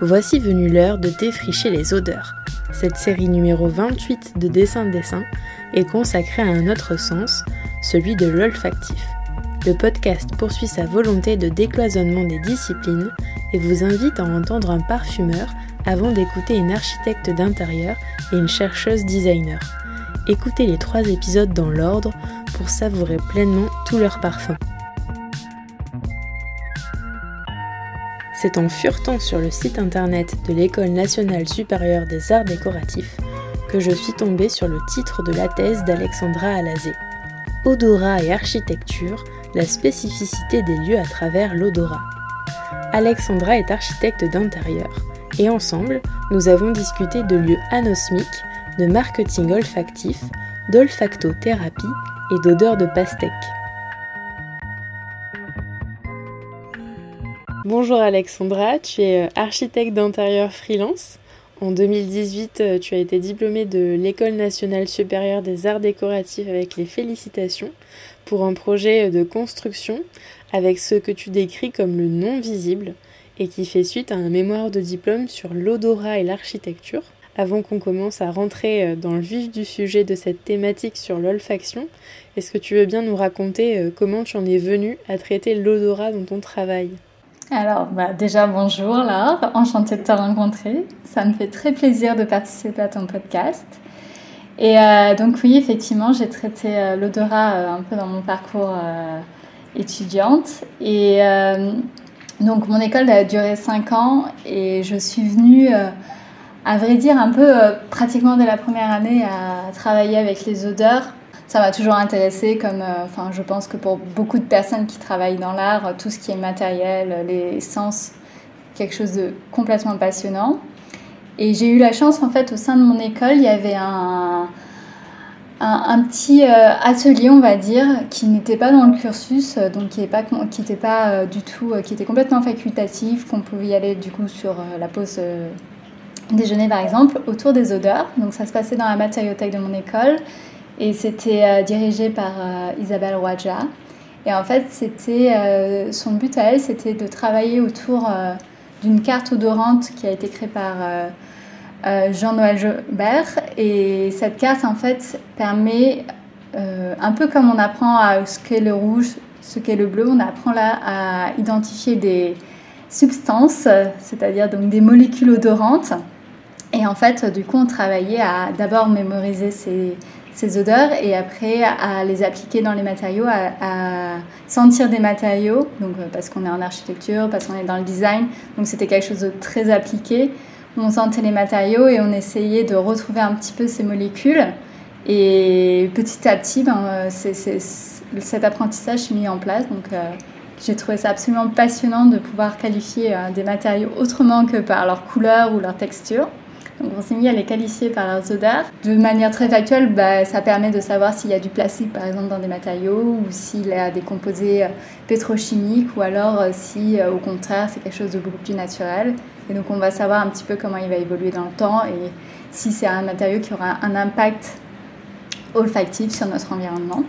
voici venue l'heure de défricher les odeurs. Cette série numéro 28 de Dessin de Dessin est consacrée à un autre sens, celui de l'olfactif. Le podcast poursuit sa volonté de décloisonnement des disciplines et vous invite à entendre un parfumeur avant d'écouter une architecte d'intérieur et une chercheuse designer. Écoutez les trois épisodes dans l'ordre pour savourer pleinement tous leurs parfums. C'est en furetant sur le site internet de l'École nationale supérieure des arts décoratifs que je suis tombée sur le titre de la thèse d'Alexandra Alazé. Odorat et architecture, la spécificité des lieux à travers l'odorat. Alexandra est architecte d'intérieur et ensemble, nous avons discuté de lieux anosmiques, de marketing olfactif, d'olfactothérapie et d'odeur de pastèque. Bonjour Alexandra, tu es euh, architecte d'intérieur freelance. En 2018, euh, tu as été diplômée de l'École nationale supérieure des arts décoratifs avec les félicitations pour un projet euh, de construction avec ce que tu décris comme le non visible et qui fait suite à un mémoire de diplôme sur l'odorat et l'architecture. Avant qu'on commence à rentrer dans le vif du sujet de cette thématique sur l'olfaction, est-ce que tu veux bien nous raconter comment tu en es venue à traiter l'odorat dans ton travail? Alors, bah, déjà, bonjour Laure, enchantée de te rencontrer. Ça me fait très plaisir de participer à ton podcast. Et euh, donc, oui, effectivement, j'ai traité euh, l'odorat euh, un peu dans mon parcours étudiante. Et donc, mon école a duré 5 ans et je suis venue, à vrai dire, un peu pratiquement dès la première année à travailler avec les odeurs ça m'a toujours intéressé comme, euh, enfin, je pense que pour beaucoup de personnes qui travaillent dans l'art, tout ce qui est matériel, les sens, quelque chose de complètement passionnant. Et j'ai eu la chance, en fait, au sein de mon école, il y avait un, un, petit euh, atelier, on va dire, qui n'était pas dans le cursus, euh, donc qui n'était pas, était du tout, qui était complètement facultatif, qu'on pouvait y aller du coup sur la pause déjeuner par exemple, autour des odeurs. Donc ça se passait dans la matériothèque de mon école. Et c'était euh, dirigé par euh, Isabelle Roja. Et en fait, c'était euh, son but à elle, c'était de travailler autour d'une carte odorante qui a été créée par Jean-Noël Jobert. Et cette carte, en fait, permet, un peu comme on apprend à ce qu'est le rouge, ce qu'est le bleu, on apprend là à identifier des substances, c'est-à-dire donc des molécules odorantes. Et en fait, du coup, on travaillait à d'abord mémoriser ces, ces odeurs et après à les appliquer dans les matériaux, à, sentir des matériaux, donc euh, parce qu'on est en architecture, parce qu'on est dans le design, donc c'était quelque chose de très appliqué. On sentait les matériaux et on essayait de retrouver un petit peu ces molécules. Et petit à petit, ben, euh, cet apprentissage s'est mis en place. Donc, euh, j'ai trouvé ça absolument passionnant de pouvoir qualifier des matériaux autrement que par leur couleur ou leur texture. Donc on s'est mis à les qualifier par leurs odeurs. De manière très factuelle, bah, ça permet de savoir s'il y a du plastique par exemple dans des matériaux ou s'il y a des composés euh, pétrochimiques ou alors euh, si euh, au contraire c'est quelque chose de beaucoup plus naturel. Et donc on va savoir un petit peu comment il va évoluer dans le temps et si c'est un matériau qui aura un impact olfactif sur notre environnement.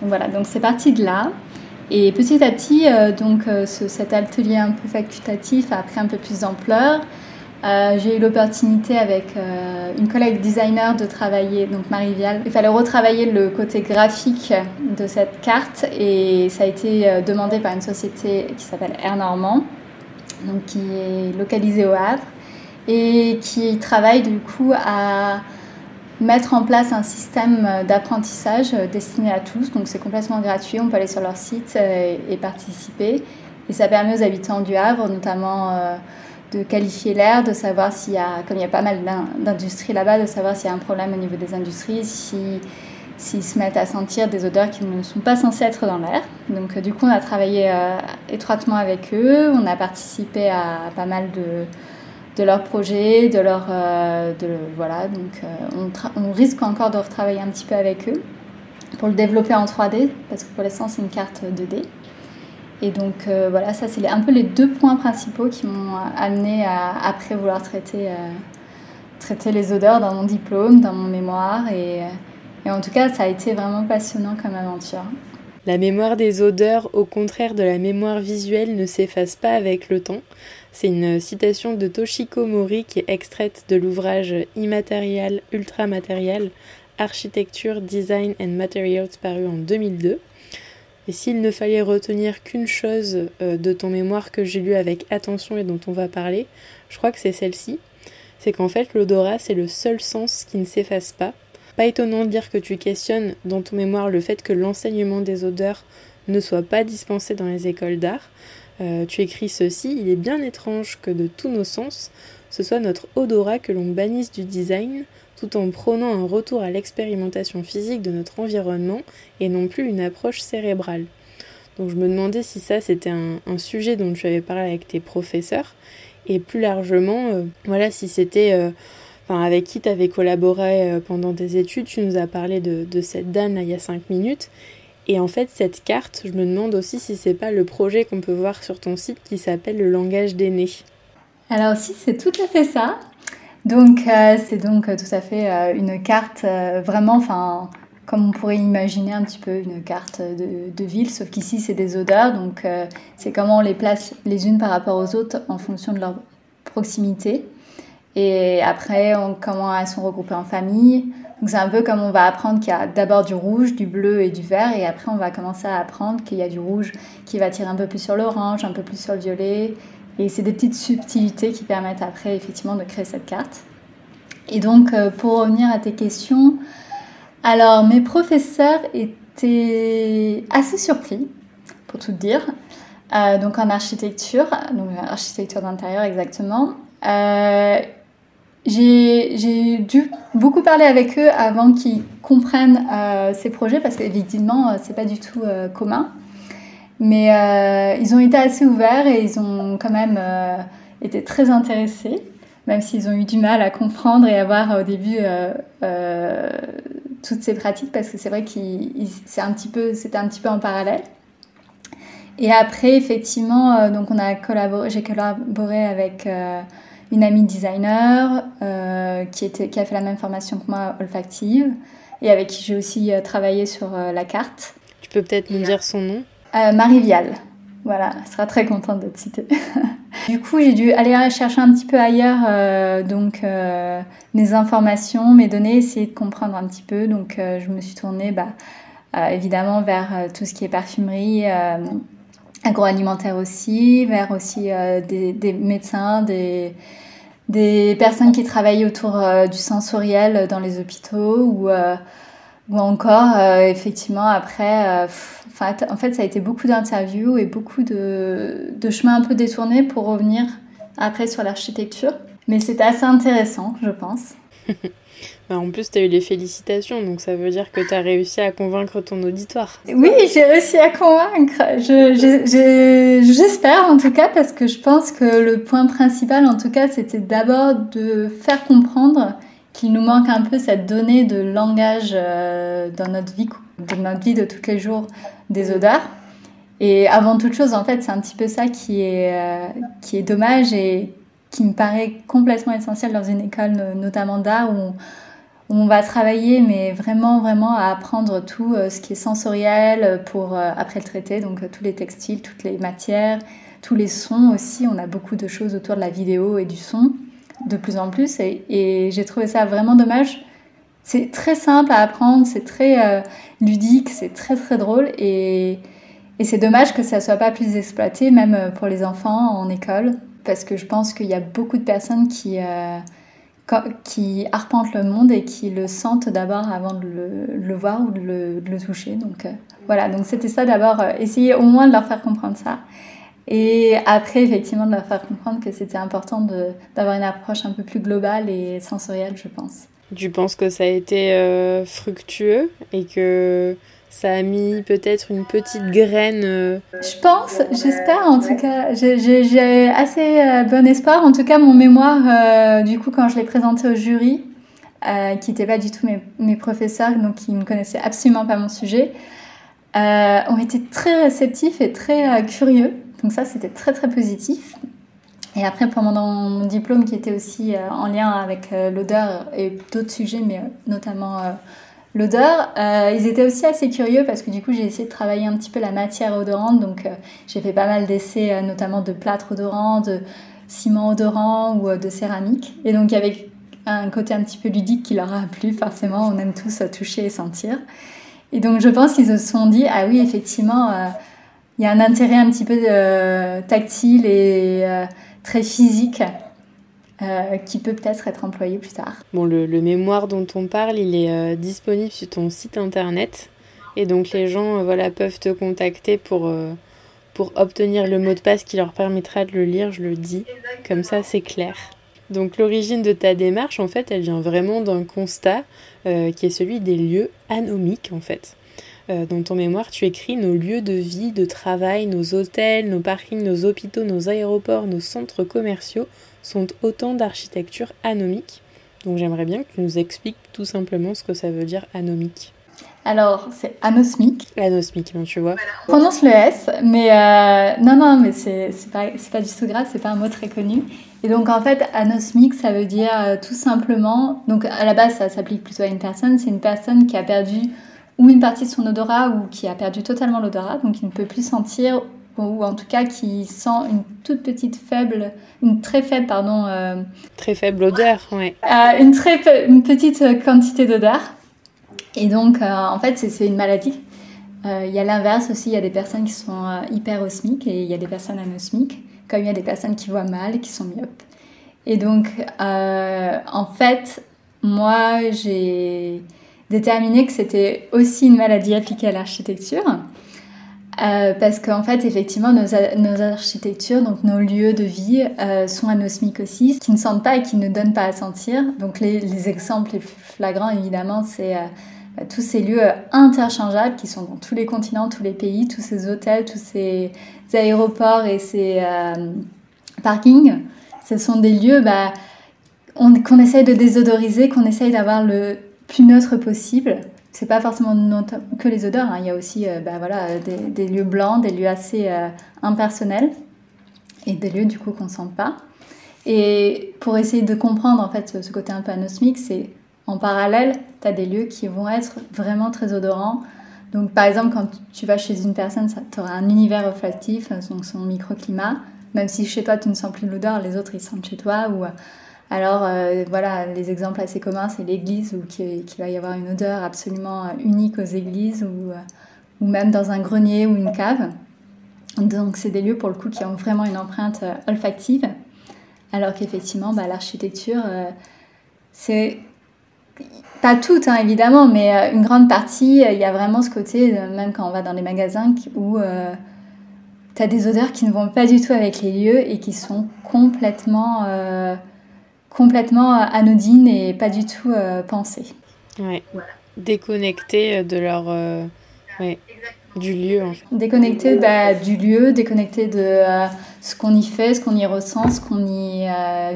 Donc voilà, donc c'est parti de là. Et petit à petit, donc cet atelier un peu facultatif a pris un peu plus d'ampleur. Euh, j'ai eu l'opportunité avec euh, une collègue designer de travailler, donc Marie Vial. Il fallait retravailler le côté graphique de cette carte et ça a été euh, demandé par une société qui s'appelle Air Normand, donc qui est localisée au Havre et qui travaille du coup à mettre en place un système d'apprentissage destiné à tous. Donc c'est complètement gratuit, on peut aller sur leur site et participer. Et ça permet aux habitants du Havre, notamment de qualifier l'air, de savoir s'il y a, comme il y a pas mal d'industries là-bas, de savoir s'il y a un problème au niveau des industries, si s'ils se mettent à sentir des odeurs qui ne sont pas censées être dans l'air. Donc euh, du coup, on a travaillé euh, étroitement avec eux, on a participé à pas mal de, de leur projet, de leur... de, voilà, donc on, on, risque encore de retravailler un petit peu avec eux pour le développer en 3D, parce que pour l'instant c'est une carte 2D. Et donc voilà, ça c'est un peu les deux points principaux qui m'ont amené à après vouloir traiter, traiter les odeurs dans mon diplôme, dans mon mémoire. Et, et en tout cas, ça a été vraiment passionnant comme aventure. La mémoire des odeurs, au contraire de la mémoire visuelle, ne s'efface pas avec le temps. C'est une citation de Toshiko Mori qui est extraite de l'ouvrage Immatériel, Ultramatériel, Architecture, Design and Materials paru en 2002. Et s'il ne fallait retenir qu'une chose euh, de ton mémoire que j'ai lu avec attention et dont on va parler, je crois que c'est celle-ci. C'est qu'en fait l'odorat c'est le seul sens qui ne s'efface pas, pas étonnant de dire que tu questionnes dans ton mémoire le fait que l'enseignement des odeurs ne soit pas dispensé dans les écoles d'art. Euh, tu écris ceci, il est bien étrange que de tous nos sens, ce soit notre odorat que l'on bannisse du design, tout en prônant un retour à l'expérimentation physique de notre environnement et non plus une approche cérébrale. Donc je me demandais si ça c'était un, sujet dont tu avais parlé avec tes professeurs et plus largement, euh, voilà, si c'était euh, avec qui tu avais collaboré euh, pendant tes études. Tu nous as parlé de, cette dame là il y a 5 minutes. Et en fait, cette carte, je me demande aussi si c'est pas le projet qu'on peut voir sur ton site qui s'appelle le langage des nez. Alors si, c'est tout à fait ça. Donc euh, c'est donc euh, tout à fait une carte vraiment, enfin comme on pourrait imaginer un petit peu une carte de, de ville, sauf qu'ici c'est des odeurs, donc c'est comment on les place les unes par rapport aux autres en fonction de leur proximité. Et après, comment elles sont regroupées en famille. Donc c'est un peu comme on va apprendre qu'il y a d'abord du rouge, du bleu et du vert, et après on va commencer à apprendre qu'il y a du rouge qui va tirer un peu plus sur l'orange, un peu plus sur le violet. Et c'est des petites subtilités qui permettent après effectivement de créer cette carte. Et donc euh, pour revenir à tes questions, alors mes professeurs étaient assez surpris, pour tout dire. Euh, donc en architecture, donc architecture d'intérieur exactement. Euh, j'ai dû beaucoup parler avec eux avant qu'ils comprennent ces projets parce qu'évidemment, c'est pas du tout commun. Mais euh, ils ont été assez ouverts et ils ont quand même euh, été très intéressés, même s'ils ont eu du mal à comprendre et à voir au début toutes ces pratiques parce que c'est vrai que c'était un petit peu, en parallèle. Et après, effectivement, donc on a collaboré, j'ai collaboré avec une amie designer euh, qui, était, qui a fait la même formation que moi, olfactive, et avec qui j'ai aussi euh, travaillé sur euh, la carte. Tu peux peut-être nous dire son nom? Marie Vial. Voilà, elle sera très contente d'être citée. du coup, j'ai dû aller chercher un petit peu ailleurs donc mes informations, mes données, essayer de comprendre un petit peu. Donc, je me suis tournée bah, évidemment vers tout ce qui est parfumerie, agroalimentaire aussi, vers aussi euh, des, médecins, des, des personnes qui travaillent autour euh, du sensoriel dans les hôpitaux ou, euh, ou encore effectivement après, en fait ça a été beaucoup d'interviews et beaucoup de, de chemins un peu détournés pour revenir après sur l'architecture. Mais c'était assez intéressant, je pense. Bah, en plus, tu as eu les félicitations, donc ça veut dire que tu as réussi à convaincre ton auditoire. Oui, j'ai réussi à convaincre. J'espère en tout cas, parce que je pense que le point principal, en tout cas, c'était d'abord de faire comprendre qu'il nous manque un peu cette donnée de langage euh, dans notre vie, de notre vie de tous les jours des odeurs. Et avant toute chose, en fait, c'est un petit peu ça qui est, euh, qui est dommage et qui me paraît complètement essentiel dans une école, notamment d'art, où on va travailler, mais vraiment, vraiment à apprendre tout euh, ce qui est sensoriel pour après le traiter, donc tous les textiles, toutes les matières, tous les sons aussi. On a beaucoup de choses autour de la vidéo et du son, de plus en plus, et, j'ai trouvé ça vraiment dommage. C'est très simple à apprendre, c'est très ludique, c'est très très drôle, et, c'est dommage que ça soit pas plus exploité, même pour les enfants en école, parce que je pense qu'il y a beaucoup de personnes qui qui arpentent le monde et qui le sentent d'abord avant de le, voir ou de le, toucher. Donc euh, voilà, donc c'était ça d'abord, euh, essayer au moins de leur faire comprendre ça. Et après, effectivement, de leur faire comprendre que c'était important d'avoir une approche un peu plus globale et sensorielle, je pense. Tu penses que ça a été fructueux et que ça a mis peut-être une petite graine. Euh. Je pense, j'espère en tout cas. J'ai assez euh, bon espoir. En tout cas, mon mémoire, euh, du coup, quand je l'ai présenté au jury, qui n'étaient pas du tout mes, mes, professeurs, donc qui ne connaissaient absolument pas mon sujet, ont été très réceptifs et très curieux. Donc ça, c'était très très positif. Et après, pendant mon diplôme, qui était aussi en lien avec l'odeur et d'autres sujets, mais notamment l'odeur. Euh, ils étaient aussi assez curieux parce que du coup j'ai essayé de travailler un petit peu la matière odorante. Donc euh, j'ai fait pas mal d'essais euh, notamment de plâtre odorant, de ciment odorant ou de céramique. Et donc avec un côté un petit peu ludique qui leur a plu forcément. On aime tous toucher et sentir. Et donc je pense qu'ils se sont dit ah oui effectivement il y a un intérêt un petit peu tactile et très physique euh, qui peut peut-être être employé plus tard. Bon, le, mémoire dont on parle, il est euh, disponible sur ton site internet. Et donc les gens euh, voilà, peuvent te contacter pour, pour obtenir le mot de passe qui leur permettra de le lire, je le dis. Comme ça, c'est clair. Donc l'origine de ta démarche, en fait, elle vient vraiment d'un constat qui est celui des lieux anomiques, en fait. Dans ton mémoire, tu écris nos lieux de vie, de travail, nos hôtels, nos parkings, nos hôpitaux, nos aéroports, nos centres commerciaux sont autant d'architecture anomique. Donc j'aimerais bien que tu nous expliques tout simplement ce que ça veut dire anomique. Alors, c'est anosmique. Anosmique, tu vois. On prononce le S, mais euh, non, non, mais c'est pas, pas du tout grave, c'est pas un mot très connu. Et donc, en fait, anosmique, ça veut dire euh, tout simplement. Donc, à la base, ça s'applique plutôt à une personne. C'est une personne qui a perdu ou une partie de son odorat ou qui a perdu totalement l'odorat, donc qui ne peut plus sentir ou en tout cas qui sent une toute petite faible, une très faible, pardon. Euh, très faible odeur, oui. Euh, une très une petite quantité d'odeur. Et donc, euh, en fait, c'est une maladie. Il y a l'inverse aussi, il y a des personnes qui sont hyper osmiques et il y a des personnes anosmiques, comme il y a des personnes qui voient mal, qui sont myopes. Et donc, en fait, moi, j'ai déterminé que c'était aussi une maladie appliquée à l'architecture. Euh, parce qu'en fait, effectivement, nos, nos, architectures, donc nos lieux de vie, euh, sont anosmiques aussi, qui ne sentent pas et qui ne donnent pas à sentir. Donc les, les exemples les plus flagrants, évidemment, c'est euh, bah, tous ces lieux interchangeables qui sont dans tous les continents, tous les pays, tous ces hôtels, tous ces aéroports et ces parkings. Ce sont des lieux bah, qu'on essaye de désodoriser, qu'on essaye d'avoir le plus neutre possible c'est pas forcément que les odeurs, hein. il y a aussi euh, bah, voilà, des, lieux blancs, des lieux assez euh, impersonnels et des lieux du coup qu'on sent pas. Et pour essayer de comprendre en fait ce côté un peu anosmique, c'est en parallèle, tu as des lieux qui vont être vraiment très odorants. Donc par exemple, quand tu vas chez une personne, tu auras un univers olfactif, donc son microclimat. Même si chez toi tu ne sens plus l'odeur, les autres ils sentent chez toi. Ou alors euh, voilà, les exemples assez communs, c'est l'église où qu'il va y avoir une odeur absolument euh, unique aux églises ou, euh, ou même dans un grenier ou une cave. Donc c'est des lieux pour le coup qui ont vraiment une empreinte olfactive. Alors qu'effectivement, bah, l'architecture, c'est pas toute hein, évidemment, mais une grande partie, il y a vraiment ce côté, même quand on va dans les magasins, où tu as des odeurs qui ne vont pas du tout avec les lieux et qui sont complètement complètement euh, anodines et pas du tout euh, pensées. Ouais. Déconnectées de leur. Euh, ouais. Du lieu en fait. Déconnecté bah, du lieu, déconnecté de ce qu'on y fait, ce qu'on y ressent, ce qu'on y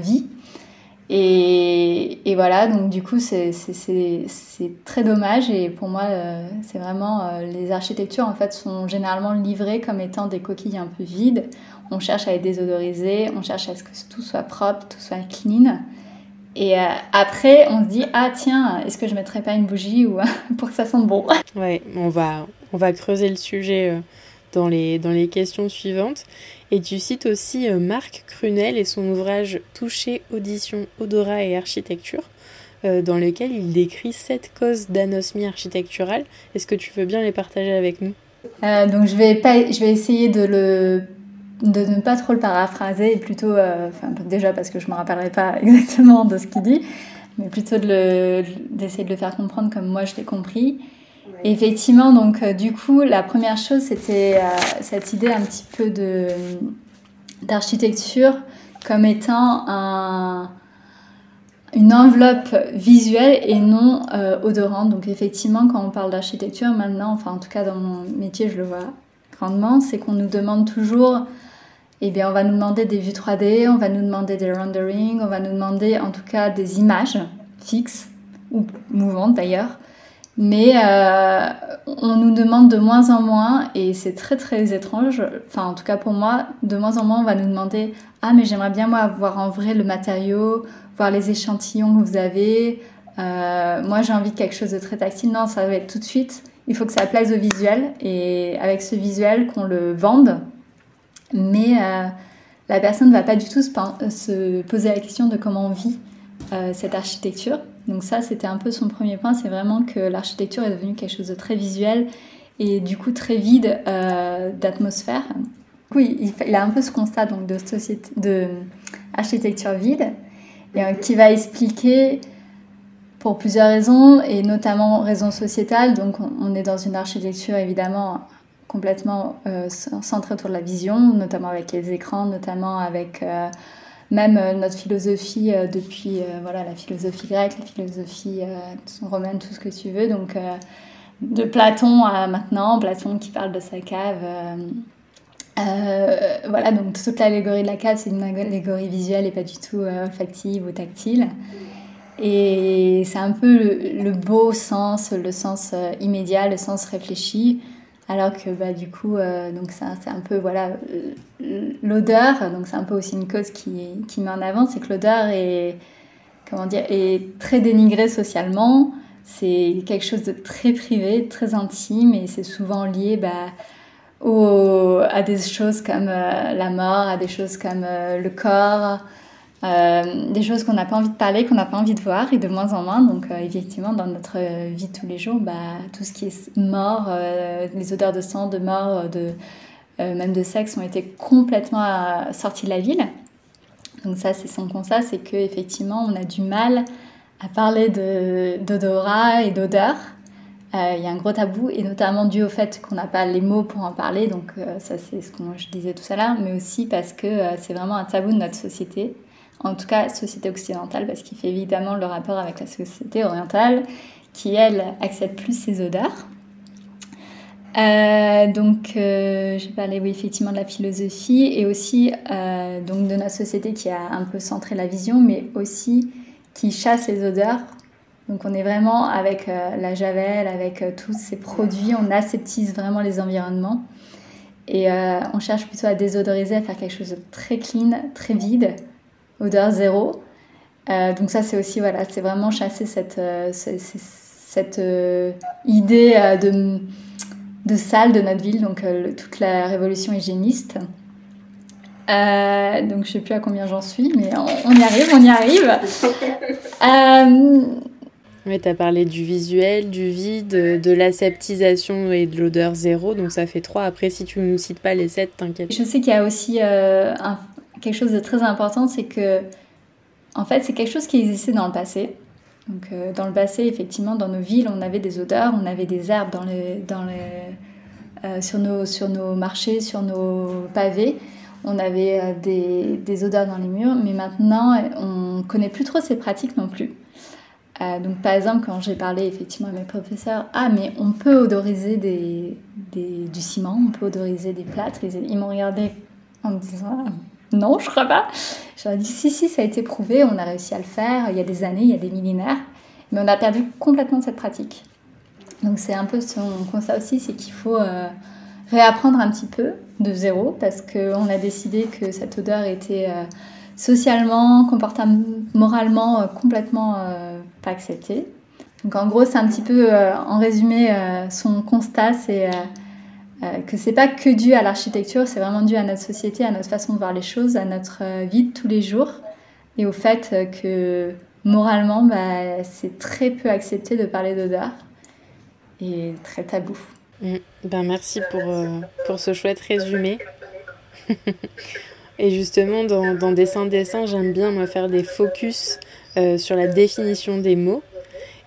vit. Et, et, voilà, donc du coup, c'est très dommage. Et pour moi, c'est vraiment. les architectures, en fait, sont généralement livrées comme étant des coquilles un peu vides on cherche à les désodoriser, on cherche à ce que tout soit propre, tout soit clean. Et euh, après, on se dit ah tiens, est-ce que je mettrais pas une bougie ou pour que ça sente bon? Ouais, on va on va creuser le sujet euh, dans les dans les questions suivantes. Et tu cites aussi euh, Marc Crunel et son ouvrage Toucher, audition, odorat et architecture, dans lequel il décrit sept causes d'anosmie architecturale. Est-ce que tu veux bien les partager avec nous? Donc je vais pas, je vais essayer de le de ne pas trop le paraphraser et plutôt, euh, déjà parce que je ne me rappellerai pas exactement de ce qu'il dit, mais plutôt d'essayer de, le faire comprendre comme moi je l'ai compris. effectivement, donc euh, du coup, la première chose, c'était euh, cette idée un petit peu d'architecture comme étant un, une enveloppe visuelle et non odorante. Donc effectivement, quand on parle d'architecture maintenant, enfin en tout cas dans mon métier, je le vois grandement, c'est qu'on nous demande toujours eh bien, on va nous demander des vues 3D, on va nous demander des renderings, on va nous demander en tout cas des images fixes ou mouvantes d'ailleurs. Mais euh, on nous demande de moins en moins, et c'est très très étrange, enfin en tout cas pour moi, de moins en moins on va nous demander Ah, mais j'aimerais bien moi voir en vrai le matériau, voir les échantillons que vous avez. Euh, moi j'ai envie de quelque chose de très tactile. Non, ça va être tout de suite. Il faut que ça plaise au visuel, et avec ce visuel qu'on le vende, mais euh, la personne ne va pas du tout se, poser la question de comment vit euh, cette architecture. Donc ça, c'était un peu son premier point, c'est vraiment que l'architecture est devenue quelque chose de très visuel et du coup très vide euh, d'atmosphère. Oui, il, a un peu ce constat donc, de, société, de architecture vide qui va expliquer pour plusieurs raisons et notamment raisons sociétales. Donc on est dans une architecture évidemment complètement euh, centré autour de la vision, notamment avec les écrans, notamment avec euh, même euh, notre philosophie depuis voilà, la philosophie grecque, la philosophie romaine, tout ce que tu veux. Donc de Platon à maintenant, Platon qui parle de sa cave. voilà, donc toute l'allégorie de la cave, c'est une allégorie visuelle et pas du tout olfactive ou tactile. Et c'est un peu le, le, beau sens, le sens immédiat, le sens réfléchi. Alors que bah, du coup, euh, donc c'est un peu voilà euh, l'odeur, donc c'est un peu aussi une cause qui, qui met en avant, c'est que l'odeur est, comment dire, est très dénigrée socialement. C'est quelque chose de très privé, très intime et c'est souvent lié bah, à des choses comme euh, la mort, à des choses comme le corps, euh, des choses qu'on n'a pas envie de parler, qu'on n'a pas envie de voir et de moins en moins. Donc, euh, effectivement, dans notre vie de tous les jours, bah, tout ce qui est mort, euh, les odeurs de sang, de mort, de, même de sexe ont été complètement sorties de la ville. Donc, ça, c'est son constat c'est qu'effectivement, on a du mal à parler d'odorat et d'odeur. Il y a un gros tabou, et notamment dû au fait qu'on n'a pas les mots pour en parler. Donc, ça, c'est ce que je disais tout à l'heure, mais aussi parce que c'est vraiment un tabou de notre société en tout cas société occidentale, parce qu'il fait évidemment le rapport avec la société orientale, qui elle accepte plus ces odeurs. Euh, donc, euh, j'ai parlé oui, effectivement de la philosophie et aussi euh, donc de notre société qui a un peu centré la vision, mais aussi qui chasse les odeurs. Donc, on est vraiment avec la javel, avec tous ces produits, on aseptise vraiment les environnements et on cherche plutôt à désodoriser, à faire quelque chose de très clean, très vide odeur zéro. Euh, donc ça, c'est aussi, voilà, c'est vraiment chasser cette, euh, cette euh, idée de, de salle de notre ville, donc toute la révolution hygiéniste. donc je sais plus à combien j'en suis, mais on, y arrive, on y arrive. Oui, tu as parlé du visuel, du vide, de l'aseptisation et de l'odeur zéro, donc ça fait trois. Après, si tu ne nous cites pas les sept, t'inquiète. Je sais qu'il y a aussi un, quelque chose de très important, c'est que, en fait, c'est quelque chose qui existait dans le passé. Donc, euh, dans le passé, effectivement, dans nos villes, on avait des odeurs, on avait des herbes euh, sur, nos, marchés, sur nos pavés. On avait euh, des, odeurs dans les murs, mais maintenant, on ne connaît plus trop ces pratiques non plus. donc, par exemple, quand j'ai parlé effectivement à mes professeurs, ah, mais on peut odoriser des, du ciment, on peut odoriser des plâtres. Ils, ils m'ont regardé en me disant, ah, non, je crois pas. J'aurais dit si, si, ça a été prouvé, on a réussi à le faire il y a des années, il y a des millénaires, mais on a perdu complètement cette pratique. Donc c'est un peu son constat aussi, c'est qu'il faut euh, réapprendre un petit peu de zéro parce qu'on a décidé que cette odeur était euh, socialement, comportamentally, moralement euh, complètement pas acceptée. Donc en gros, c'est un petit peu, en résumé, son constat, c'est euh, que c'est pas que dû à l'architecture, c'est vraiment dû à notre société, à notre façon de voir les choses, à notre euh, vie de tous les jours et au fait euh, que moralement, bah, c'est très peu accepté de parler d'odeur et très tabou. Mm. Ben merci pour, pour ce chouette résumé. et justement, dans, dans Dessin Dessin, j'aime bien me faire des focus sur la définition des mots.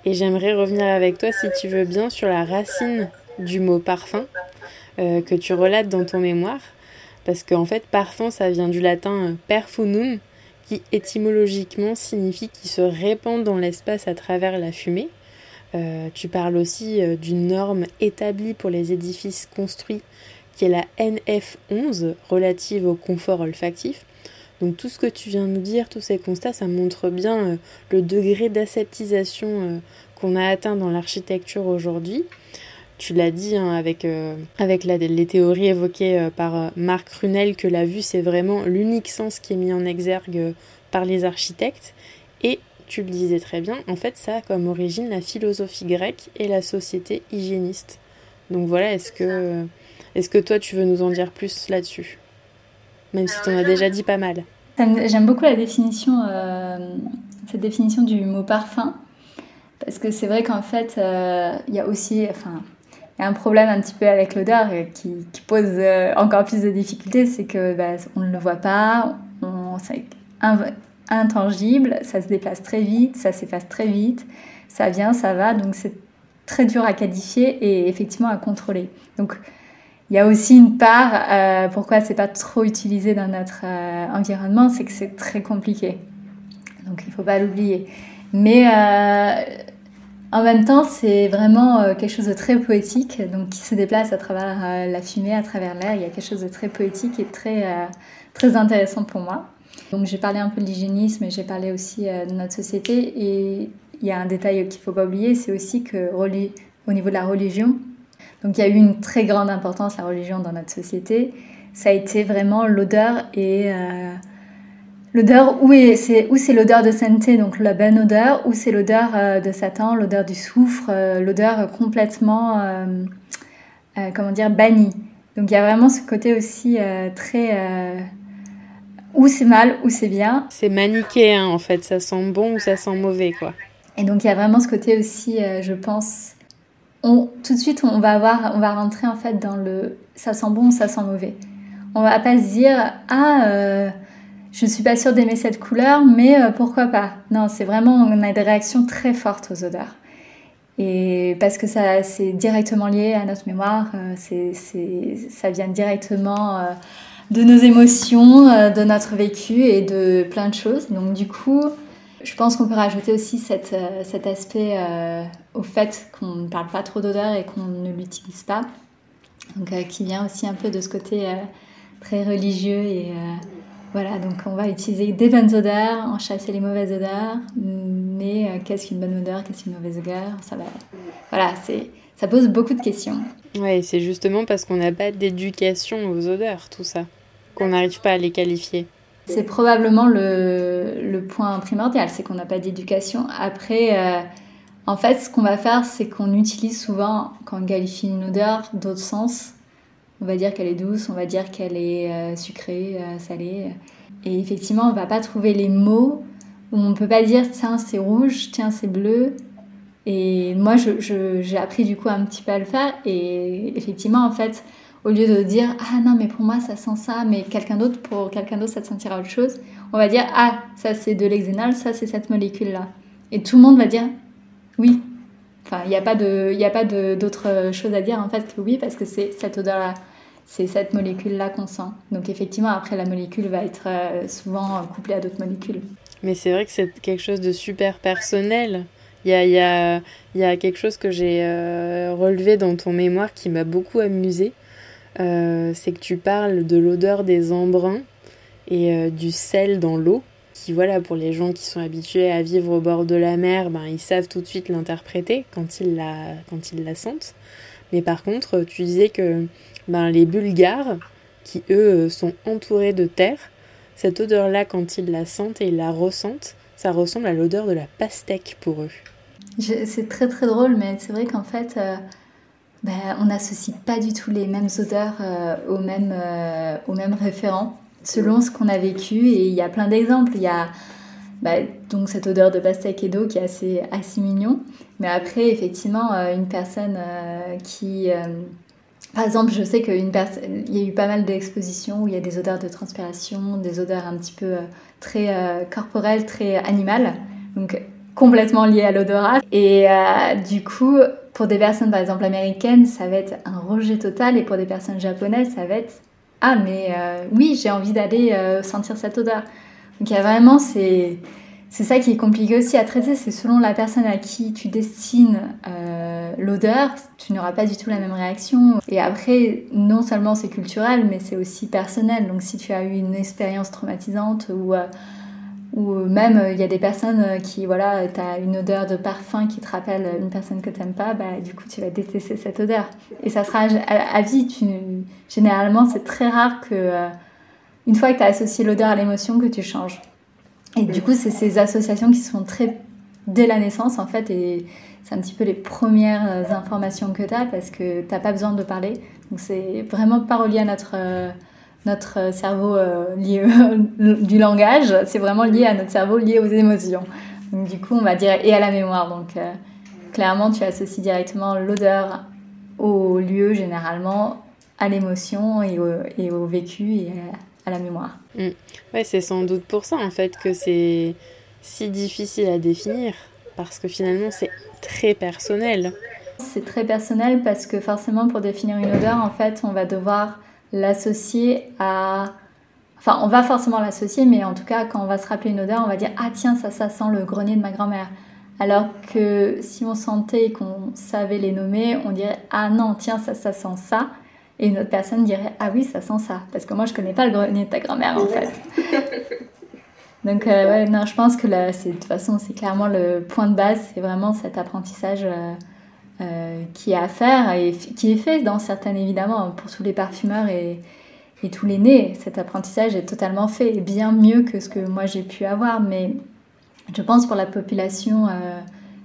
Et j'aimerais revenir avec toi, si tu veux bien, sur la racine du mot parfum. Euh, que tu relates dans ton mémoire. Parce qu'en fait, parfum, ça vient du latin euh, perfunum, qui étymologiquement signifie qui se répand dans l'espace à travers la fumée. Euh, tu parles aussi d'une norme établie pour les édifices construits qui est la NF11 relative au confort olfactif. Donc tout ce que tu viens de nous dire, tous ces constats, ça montre bien le degré d'aseptisation qu'on a atteint dans l'architecture aujourd'hui. Tu l'as dit hein, avec, avec les théories évoquées par Marc Runel que la vue c'est vraiment l'unique sens qui est mis en exergue par les architectes. Et tu le disais très bien, en fait, ça a comme origine la philosophie grecque et la société hygiéniste. Donc voilà, est-ce que, est que toi, tu veux nous en dire plus là-dessus? Même si tu en as déjà dit pas mal. J'aime beaucoup la définition, euh, cette définition du mot parfum, parce que c'est vrai qu'en fait, euh, il y a aussi, enfin, il y a un problème un petit peu avec l'odeur qui, pose euh, encore plus de difficultés, c'est que bah, on ne le voit pas, on, intangible, ça se déplace très vite, ça s'efface très vite, ça vient, ça va, donc c'est très dur à qualifier et effectivement à contrôler. Donc il y a aussi une part, euh, pourquoi c'est pas trop utilisé dans notre euh, environnement, c'est que c'est très compliqué. Donc il faut pas l'oublier. Mais euh, en même temps, c'est vraiment quelque chose de très poétique, donc qui se déplace à travers la fumée, à travers l'air. Il y a quelque chose de très poétique et très, très intéressant pour moi. Donc j'ai parlé un peu de l'hygiénisme j'ai parlé aussi euh, de notre société. Et il y a un détail qu'il ne faut pas oublier, c'est aussi que au niveau de la religion, donc il y a eu une très grande importance la religion dans notre société. Ça a été vraiment l'odeur et euh, l'odeur où c'est où c'est l'odeur de sainteté, donc la bonne odeur, ou c'est l'odeur euh, de Satan, l'odeur du soufre, l'odeur complètement comment dire bannie. Donc il y a vraiment ce côté aussi très ou c'est mal ou c'est bien. C'est manichéen en fait, ça sent bon ou ça sent mauvais quoi. Et donc il y a vraiment ce côté aussi, euh, je pense, on, tout de suite on va avoir, on va rentrer en fait dans le ça sent bon ou ça sent mauvais. On va pas se dire ah euh, je suis pas sûre d'aimer cette couleur mais euh, pourquoi pas. Non c'est vraiment on a des réactions très fortes aux odeurs. Et parce que ça c'est directement lié à notre mémoire, c'est, ça vient directement de nos émotions, euh, de notre vécu et de plein de choses. Donc du coup, je pense qu'on peut rajouter aussi cette, euh, cet aspect euh, au fait qu'on ne parle pas trop d'odeur et qu'on ne l'utilise pas. Donc qui vient aussi un peu de ce côté très religieux et voilà, donc on va utiliser des bonnes odeurs, en chasser les mauvaises odeurs, mais qu'est-ce qu'une bonne odeur, qu'est-ce qu'une mauvaise odeur Ça va, voilà, c'est ça pose beaucoup de questions. Oui, c'est justement parce qu'on n'a pas d'éducation aux odeurs, tout ça qu'on n'arrive pas à les qualifier C'est probablement le, le, point primordial, c'est qu'on n'a pas d'éducation. Après, euh, en fait, ce qu'on va faire, c'est qu'on utilise souvent, quand on qualifie une odeur, d'autres sens. On va dire qu'elle est douce, on va dire qu'elle est euh, sucrée, euh, salée. Et effectivement, on va pas trouver les mots où on peut pas dire tiens, c'est rouge, tiens, c'est bleu. Et moi, j'ai appris du coup un petit peu à le faire. Et effectivement, en fait, au lieu de dire ah non mais pour moi ça sent ça mais quelqu'un d'autre pour quelqu'un d'autre ça te sentira autre chose on va dire ah ça c'est de l'hexénal ça c'est cette molécule là et tout le monde va dire oui enfin il n'y a pas a pas d'autre chose à dire en fait que oui parce que c'est cette odeur là c'est cette molécule là qu'on sent donc effectivement après la molécule va être euh, souvent couplée à d'autres molécules mais c'est vrai que c'est quelque chose de super personnel il y a, y, a, quelque chose que j'ai euh, relevé dans ton mémoire qui m'a beaucoup amusé. Euh, c'est que tu parles de l'odeur des embruns et euh, du sel dans l'eau, qui voilà, pour les gens qui sont habitués à vivre au bord de la mer, ben, ils savent tout de suite l'interpréter quand quand ils la sentent. Mais par contre, tu disais que ben, les Bulgares, qui eux sont entourés de terre, cette odeur-là, quand ils la sentent et ils la ressentent, ça ressemble à l'odeur de la pastèque pour eux. C'est très très drôle, mais c'est vrai qu'en fait, euh, ben, on n'associe pas du tout les mêmes odeurs euh, aux, mêmes, euh, aux mêmes référents selon ce qu'on a vécu. Et il y a plein d'exemples. Il y a ben, donc cette odeur de pastèque et d'eau qui est assez, assez mignon. Mais après, effectivement, euh, une personne qui... par exemple, je sais qu'il y a eu pas mal d'expositions où il y a des odeurs de transpiration, des odeurs un petit peu très corporelles, très animales. Donc complètement liées à l'odorat. Et du coup, pour des personnes, par exemple, américaines, ça va être un rejet total. Et pour des personnes japonaises, ça va être Ah, mais euh, oui, j'ai envie d'aller euh, sentir cette odeur. Donc il y a vraiment ces, c'est ça qui est compliqué aussi à traiter, c'est selon la personne à qui tu destines euh, l'odeur, tu n'auras pas du tout la même réaction. Et après, non seulement c'est culturel, mais c'est aussi personnel. Donc si tu as eu une expérience traumatisante ou, euh, ou même il y a des personnes qui, voilà, tu as une odeur de parfum qui te rappelle une personne que tu n'aimes pas, bah, du coup tu vas détester cette odeur. Et ça sera à, vie. Généralement, c'est très rare que, euh, une fois que tu as associé l'odeur à l'émotion, que tu changes. Et du coup, c'est ces associations qui se font très dès la naissance, en fait, et c'est un petit peu les premières euh, informations que tu as parce que tu n'as pas besoin de parler. Donc, c'est vraiment pas relié à notre, euh, notre cerveau euh, lié du langage, c'est vraiment lié à notre cerveau lié aux émotions. Donc, du coup, on va dire, et à la mémoire. Donc, clairement, tu associes directement l'odeur au lieu, généralement, à l'émotion et et au vécu et à la mémoire. Mm. Ouais, c'est sans doute pour ça en fait que c'est si difficile à définir parce que finalement c'est très personnel. C'est très personnel parce que forcément pour définir une odeur en fait on va devoir l'associer à Enfin, on va forcément l'associer, mais en tout cas, quand on va se rappeler une odeur, on va dire Ah, tiens, ça, ça sent le grenier de ma grand-mère. Alors que si on sentait qu'on savait les nommer, on dirait Ah non, tiens, ça, ça sent ça. Et une autre personne dirait Ah oui, ça sent ça. Parce que moi, je connais pas le grenier de ta grand-mère, en fait. Donc, euh, ouais, non, je pense que là, de toute façon, c'est clairement le point de base. C'est vraiment cet apprentissage euh, euh, qui est à faire et qui est fait dans certaines, évidemment, pour tous les parfumeurs et, et tous les nés. Cet apprentissage est totalement fait et bien mieux que ce que moi j'ai pu avoir. Mais je pense pour la population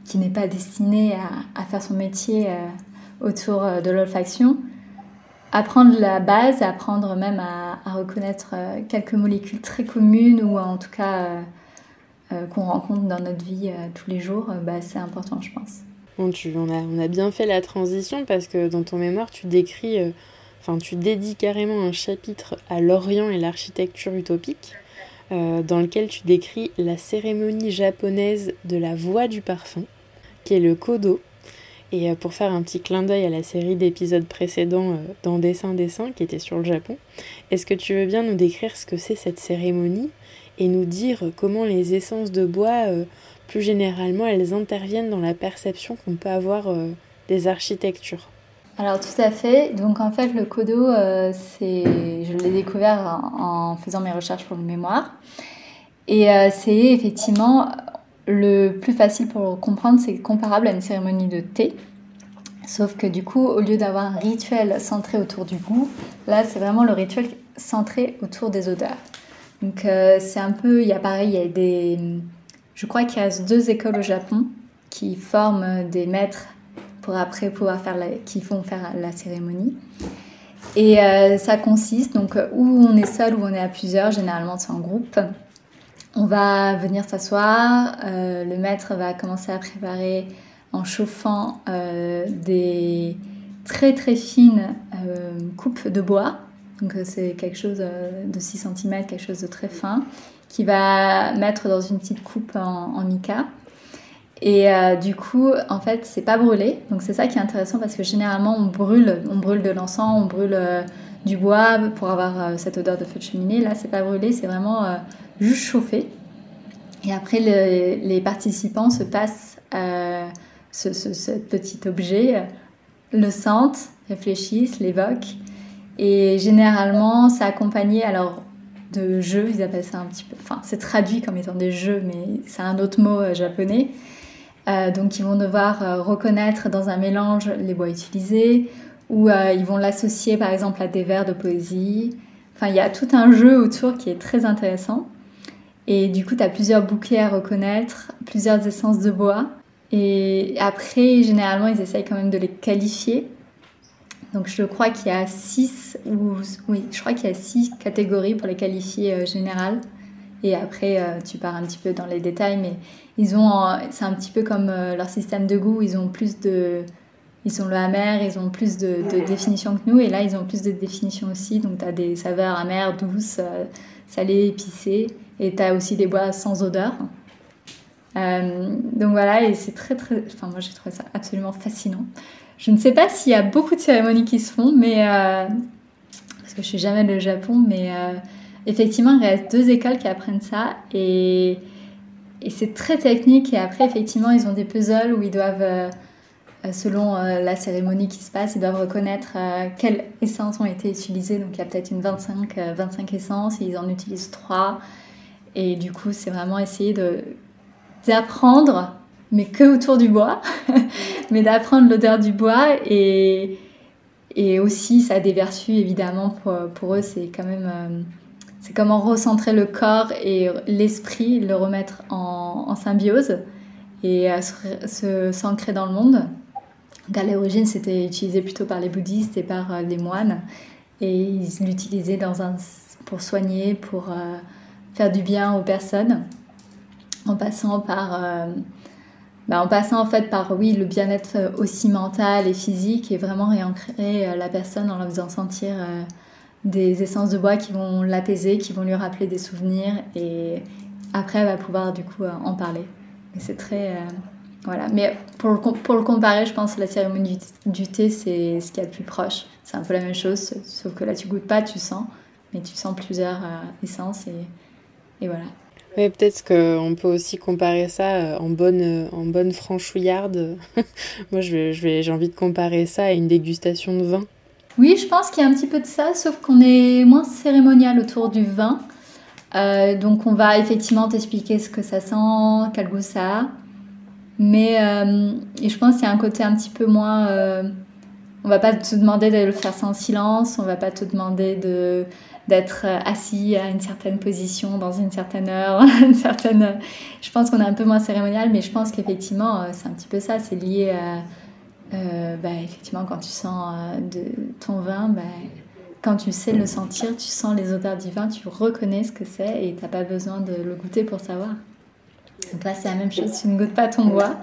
qui n'est pas destinée à, à, faire son métier autour de l'olfaction, apprendre la base, apprendre même à, reconnaître euh, quelques molécules très communes ou en tout cas euh, euh, qu'on rencontre dans notre vie tous les jours, bah, c'est important, je pense. On a bien fait la transition parce que dans ton mémoire, tu décris, enfin, tu dédies carrément un chapitre à l'Orient et l'architecture utopique, dans lequel tu décris la cérémonie japonaise de la voix du parfum, qui est le kodo, et euh, pour faire un petit clin d'œil à la série d'épisodes précédents euh, dans Dessin Dessin qui était sur le Japon, est-ce que tu veux bien nous décrire ce que c'est cette cérémonie et nous dire comment les essences de bois, euh, plus généralement, elles interviennent dans la perception qu'on peut avoir des architectures? Alors tout à fait. Donc en fait le Kodo, c'est, je l'ai découvert en, faisant mes recherches pour le mémoire. Et c'est effectivement le plus facile pour comprendre, c'est comparable à une cérémonie de thé. Sauf que du coup, au lieu d'avoir un rituel centré autour du goût, là, c'est vraiment le rituel centré autour des odeurs. Donc, euh, c'est un peu, il y a pareil, il y a des. Je crois qu'il y a deux écoles au Japon qui forment des maîtres pour après pouvoir faire la, qui vont faire la cérémonie. Et euh, ça consiste, donc, où on est seul ou on est à plusieurs, généralement c'est en groupe. On va venir s'asseoir, euh, le maître va commencer à préparer en chauffant euh, des très très fines euh, coupes de bois. Donc c'est quelque chose de 6 cm, quelque chose de très fin, qui va mettre dans une petite coupe en, mica. Et du coup, en fait, c'est pas brûlé. Donc c'est ça qui est intéressant parce que généralement on brûle, on brûle de l'encens, on brûle du bois pour avoir cette odeur de feu de cheminée. Là, c'est pas brûlé, c'est vraiment juste chauffer. Et après, les participants se passent euh, ce, petit objet, le sentent, réfléchissent, l'évoquent. Et généralement, c'est accompagné alors de jeux, ils appellent ça un petit peu. Enfin, c'est traduit comme étant des jeux, mais c'est un autre mot euh, japonais. Euh, donc, ils vont devoir reconnaître dans un mélange les bois utilisés, ou ils vont l'associer par exemple à des vers de poésie. Enfin, il y a tout un jeu autour qui est très intéressant. Et du coup, tu as plusieurs bouquets à reconnaître, plusieurs essences de bois. Et après, généralement, ils essayent quand même de les qualifier. Donc, je crois qu'il y a six, ou oui, je crois qu'il y a six catégories pour les qualifier euh, générales. Et après, euh, tu pars un petit peu dans les détails, mais ils ont, c'est un petit peu comme euh, leur système de goût. Ils ont plus de, ils sont le amer, ils ont plus de, de définitions que nous, et là, ils ont plus de définitions aussi. Donc, tu as des saveurs amères, douces, salées, épicées. Et tu as aussi des bois sans odeur. Euh, donc voilà, et c'est très très... Enfin moi j'ai trouvé ça absolument fascinant. Je ne sais pas s'il y a beaucoup de cérémonies qui se font, mais... Euh, parce que je suis jamais le Japon, mais... Euh, effectivement, il reste deux écoles qui apprennent ça et, et c'est très technique. Et après, effectivement, ils ont des puzzles où ils doivent, euh, selon euh, la cérémonie qui se passe, ils doivent reconnaître euh, quelles essences ont été utilisées. Donc, il y a peut-être une 25, 25 essences ils en utilisent trois. Et du coup, c'est vraiment essayer d'apprendre, mais que autour du bois, mais d'apprendre l'odeur du bois et aussi, ça a des vertus, évidemment, pour, eux, c'est quand même... Euh, c'est comment recentrer le corps et l'esprit, le remettre en, en symbiose et se, s'ancrer dans le monde. Donc à l'origine, c'était utilisé plutôt par les bouddhistes et par euh, les moines. Et ils l'utilisaient pour soigner, pour euh, faire du bien aux personnes, en passant par bah, en passant en fait par oui le bien-être euh, aussi mental et physique et vraiment réancrer euh, la personne en la faisant sentir euh, des essences de bois qui vont l'apaiser, qui vont lui rappeler des souvenirs et après elle va pouvoir du coup en parler. C'est très voilà. Mais pour le, pour le comparer, je pense que la cérémonie du, thé c'est ce qui est le plus proche. C'est un peu la même chose, sauf que là tu goûtes pas, tu sens, mais tu sens plusieurs essences et, et voilà. Oui, peut-être qu'on peut aussi comparer ça euh, en bonne, euh, en bonne franchouillarde. Moi, j'ai je je envie de comparer ça à une dégustation de vin. Oui, je pense qu'il y a un petit peu de ça, sauf qu'on est moins cérémonial autour du vin. Euh, donc, on va effectivement t'expliquer ce que ça sent, quel goût ça a. Mais et je pense qu'il y a un côté un petit peu moins. on va pas te demander de le faire sans silence, on va pas te demander de d'être euh, assis à une certaine position dans une certaine heure, certaine. Je pense qu'on est un peu moins cérémonial, mais je pense qu'effectivement, euh, c'est un petit peu ça. C'est lié à. Euh, bah, effectivement, quand tu sens ton vin, bah, quand tu sais le sentir, tu sens les odeurs du vin, tu reconnais ce que c'est et tu n'as pas besoin de le goûter pour savoir. Donc là, c'est la même chose, tu ne goûtes pas ton bois,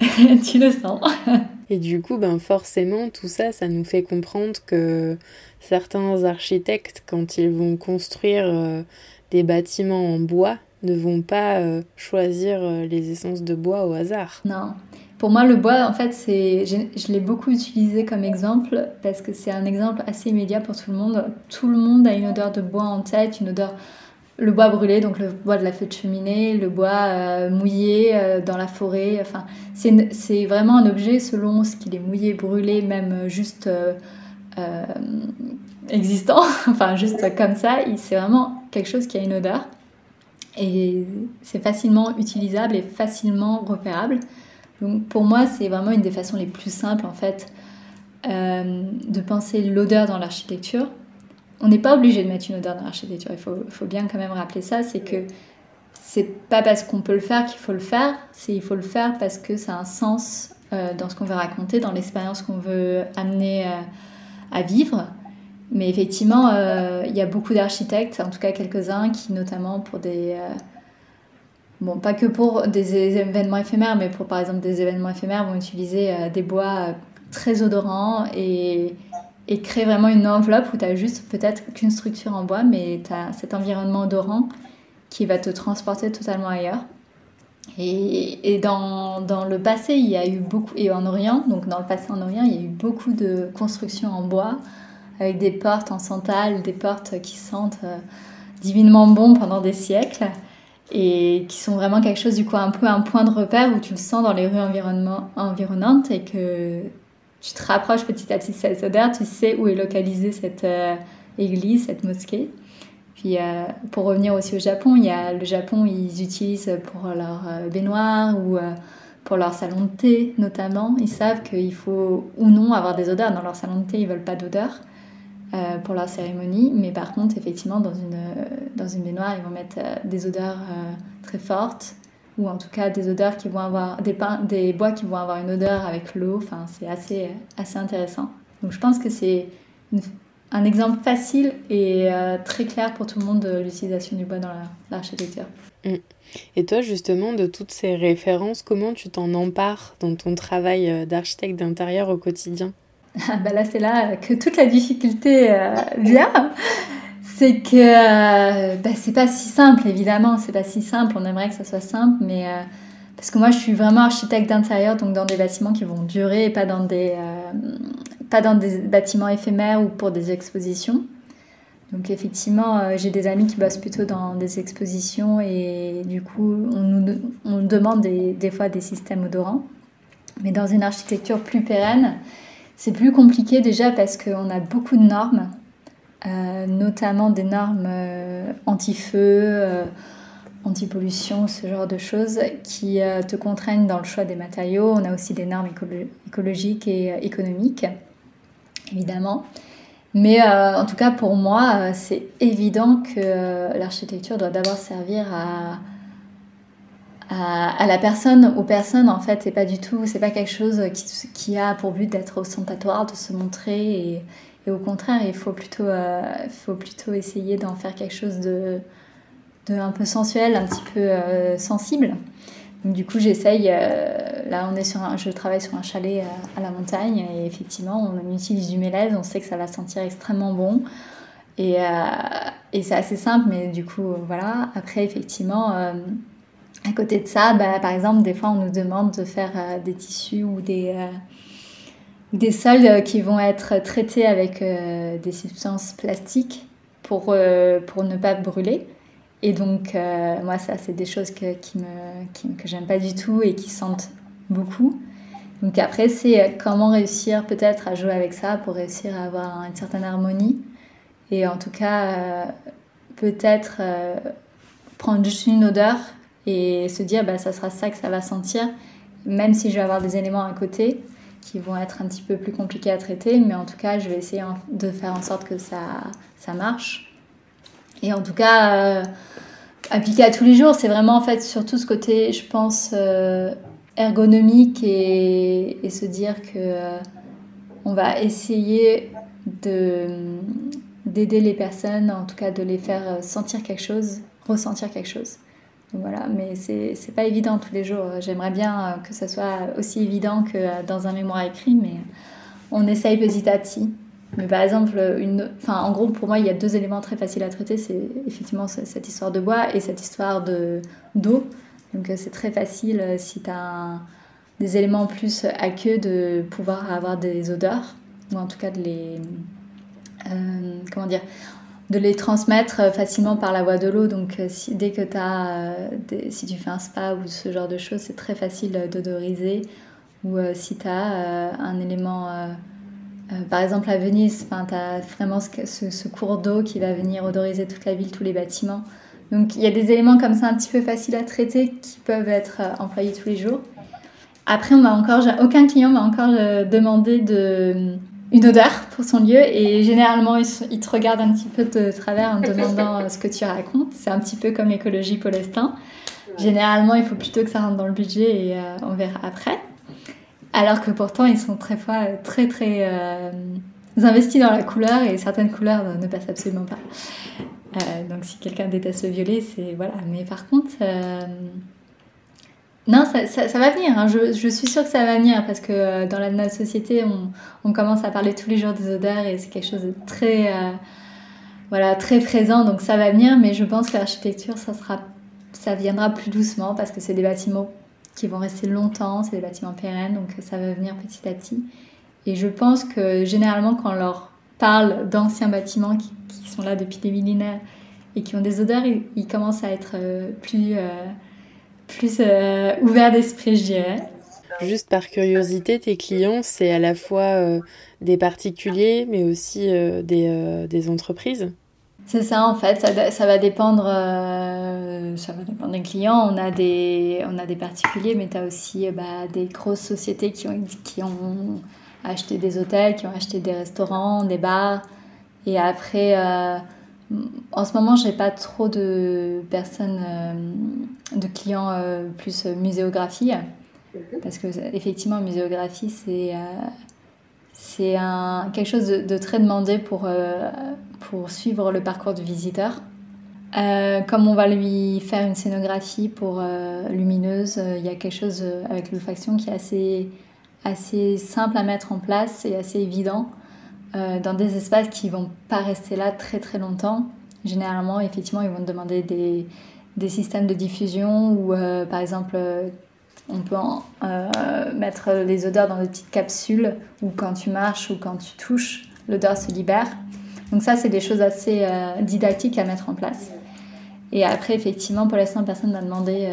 tu le sens. Et du coup, ben forcément, tout ça, ça nous fait comprendre que certains architectes, quand ils vont construire euh, des bâtiments en bois, ne vont pas euh, choisir euh, les essences de bois au hasard. Non. Pour moi, le bois, en fait, c'est, je, l'ai beaucoup utilisé comme exemple parce que c'est un exemple assez immédiat pour tout le monde. Tout le monde a une odeur de bois en tête, une odeur le bois brûlé, donc le bois de la feu de cheminée, le bois euh, mouillé euh, dans la forêt. Enfin, c'est vraiment un objet selon ce qu'il est mouillé, brûlé, même euh, juste existant, enfin juste comme ça. C'est vraiment quelque chose qui a une odeur. Et c'est facilement utilisable et facilement repérable. Donc pour moi, c'est vraiment une des façons les plus simples en fait de penser l'odeur dans l'architecture on n'est pas obligé de mettre une odeur dans l'architecture. Il faut, faut, bien quand même rappeler ça, c'est que c'est pas parce qu'on peut le faire qu'il faut le faire, c'est il faut le faire parce que ça a un sens euh, dans ce qu'on veut raconter, dans l'expérience qu'on veut amener euh, à vivre. Mais effectivement, euh, il y a beaucoup d'architectes, en tout cas quelques-uns, qui notamment pour des... bon, pas que pour des événements éphémères, mais pour par exemple des événements éphémères, vont utiliser des bois très odorants et et créer vraiment une enveloppe où tu as juste peut-être qu'une structure en bois, mais tu as cet environnement odorant qui va te transporter totalement ailleurs. Et, et dans, dans, le passé, il y a eu beaucoup, et en Orient, donc dans le passé en Orient, il y a eu beaucoup de constructions en bois, avec des portes en santal, des portes qui sentent euh, divinement bon pendant des siècles, et qui sont vraiment quelque chose, du coup, un peu un point de repère où tu le sens dans les rues environnantes et que tu te rapproches petit à petit de cette odeur, tu sais où est localisée cette euh, église, cette mosquée. Puis euh, pour revenir aussi au Japon, il y a le Japon, ils utilisent pour leur euh, baignoire ou pour leur salon de thé notamment. Ils savent qu'il faut ou non avoir des odeurs. Dans leur salon de thé, ils veulent pas d'odeur pour leur cérémonie. Mais par contre, effectivement, dans une, dans une baignoire, ils vont mettre des odeurs très fortes ou en tout cas des odeurs qui vont avoir des, des bois qui vont avoir une odeur avec l'eau. Enfin, c'est assez, assez intéressant. Donc je pense que c'est un exemple facile et euh, très clair pour tout le monde de l'utilisation du bois dans l'architecture. Mm. Et toi, justement, de toutes ces références, comment tu t'en empares dans ton travail euh, d'architecte d'intérieur au quotidien? Ah bah Là, c'est là que toute la difficulté euh, vient c'est que euh, bah, c'est pas si simple, évidemment, c'est pas si simple. On aimerait que ça soit simple, mais euh, parce que moi, je suis vraiment architecte d'intérieur, donc dans des bâtiments qui vont durer, et pas dans des, euh, pas dans des bâtiments éphémères ou pour des expositions. Donc effectivement, j'ai des amis qui bossent plutôt dans des expositions et du coup, on nous, on demande des, des, fois des systèmes odorants. Mais dans une architecture plus pérenne, c'est plus compliqué déjà parce qu'on a beaucoup de normes, notamment des normes anti-feu anti-pollution, ce genre de choses qui euh, te contraignent dans le choix des matériaux. On a aussi des normes écologiques et euh, économiques, évidemment. Mais euh, en tout cas, pour moi, c'est évident que l'architecture doit d'abord servir à, à, la personne, aux personnes en fait, et pas du tout, c'est pas quelque chose qui, qui a pour but d'être ostentatoire, de se montrer, et, et au contraire, il faut plutôt, faut plutôt essayer d'en faire quelque chose de, un peu sensuel, un petit peu euh, sensible. Donc, du coup, j'essaye. Euh, là, on est sur je travaille sur un chalet euh, à, la montagne et effectivement, on utilise du mélèze. On sait que ça va sentir extrêmement bon. Et, et c'est assez simple, mais du coup, voilà. Après, effectivement, à côté de ça, bah, par exemple, des fois, on nous demande de faire des tissus ou des, des sols qui vont être traités avec des substances plastiques pour, pour ne pas brûler. Et donc, euh, moi, ça, c'est des choses que, qui me, que j'aime pas du tout et qui sentent beaucoup. Donc après, c'est euh, comment réussir peut-être à jouer avec ça pour réussir à avoir une certaine harmonie. Et en tout cas, euh, peut-être prendre juste une odeur et se dire, bah, ça sera ça que ça va sentir, même si je vais avoir des éléments à côté qui vont être un petit peu plus compliqués à traiter. Mais en tout cas, je vais essayer de faire en sorte que ça, marche. Et en tout cas, euh, appliquer à tous les jours, c'est vraiment en fait surtout ce côté, je pense, euh, ergonomique et, se dire que euh, on va essayer de d'aider les personnes, en tout cas de les faire sentir quelque chose, ressentir quelque chose. Voilà, mais c'est pas évident tous les jours. J'aimerais bien que ce soit aussi évident que dans un mémoire écrit, mais on essaye petit à petit. Mais par exemple, une, enfin, en gros, pour moi, il y a deux éléments très faciles à traiter. C'est effectivement cette histoire de bois et cette histoire d'eau. Donc c'est très facile euh, si tu as des éléments plus à queue de pouvoir avoir des odeurs, ou en tout cas de les... Euh, comment dire de les transmettre facilement par la voie de l'eau. Donc, euh, si, dès que tu as, si tu fais un spa ou ce genre de choses, c'est très facile d'odoriser. Ou si tu as un élément euh, par exemple, à Venise, tu as vraiment ce, cours d'eau qui va venir odoriser toute la ville, tous les bâtiments. Donc il y a des éléments comme ça un petit peu faciles à traiter qui peuvent être euh, employés tous les jours. Après, on encore, aucun client m'a encore euh, demandé de, une odeur pour son lieu et généralement ils, te regardent un petit peu de travers en demandant ce que tu racontes. C'est un petit peu comme l'écologie Polestin. Généralement, il faut plutôt que ça rentre dans le budget et on verra après. Alors que pourtant, ils sont très fois très très euh, investis dans la couleur et certaines couleurs ne passent absolument pas. Euh, donc si quelqu'un déteste le violet, c'est voilà. Mais par contre, euh, non, ça, va venir. Hein. Je, suis sûre que ça va venir parce que dans la société, on, commence à parler tous les jours des odeurs et c'est quelque chose de très voilà très présent. Donc ça va venir, mais je pense que l'architecture, ça viendra plus doucement parce que c'est des bâtiments qui vont rester longtemps, c'est des bâtiments pérennes, donc ça va venir petit à petit. Et je pense que généralement, quand on leur parle d'anciens bâtiments qui, sont là depuis des millénaires et qui ont des odeurs, ils, commencent à être euh, plus, euh, plus euh, ouverts d'esprit, je dirais. Juste par curiosité, tes clients, c'est à la fois des particuliers, mais aussi des, des entreprises? C'est ça en fait, ça, ça va dépendre euh, ça va dépendre des clients. On a des, on a des particuliers, mais tu as aussi bah, des grosses sociétés qui ont, qui ont acheté des hôtels, qui ont acheté des restaurants, des bars. Et après, euh, en ce moment, j'ai pas trop de personnes, euh, de clients plus muséographie. Parce que effectivement, muséographie, c'est c'est quelque chose de, très demandé pour, euh, pour suivre le parcours du visiteur. Euh, comme on va lui faire une scénographie pour euh, lumineuse, il y a quelque chose avec l'olfaction qui est assez, assez simple à mettre en place et assez évident dans des espaces qui vont pas rester là très très longtemps. Généralement, effectivement, ils vont demander des, des systèmes de diffusion ou par exemple on peut euh, mettre les odeurs dans des petites capsules où quand tu marches ou quand tu touches, l'odeur se libère. Donc ça, c'est des choses assez didactiques à mettre en place. Et après, effectivement, pour l'instant, personne m'a demandé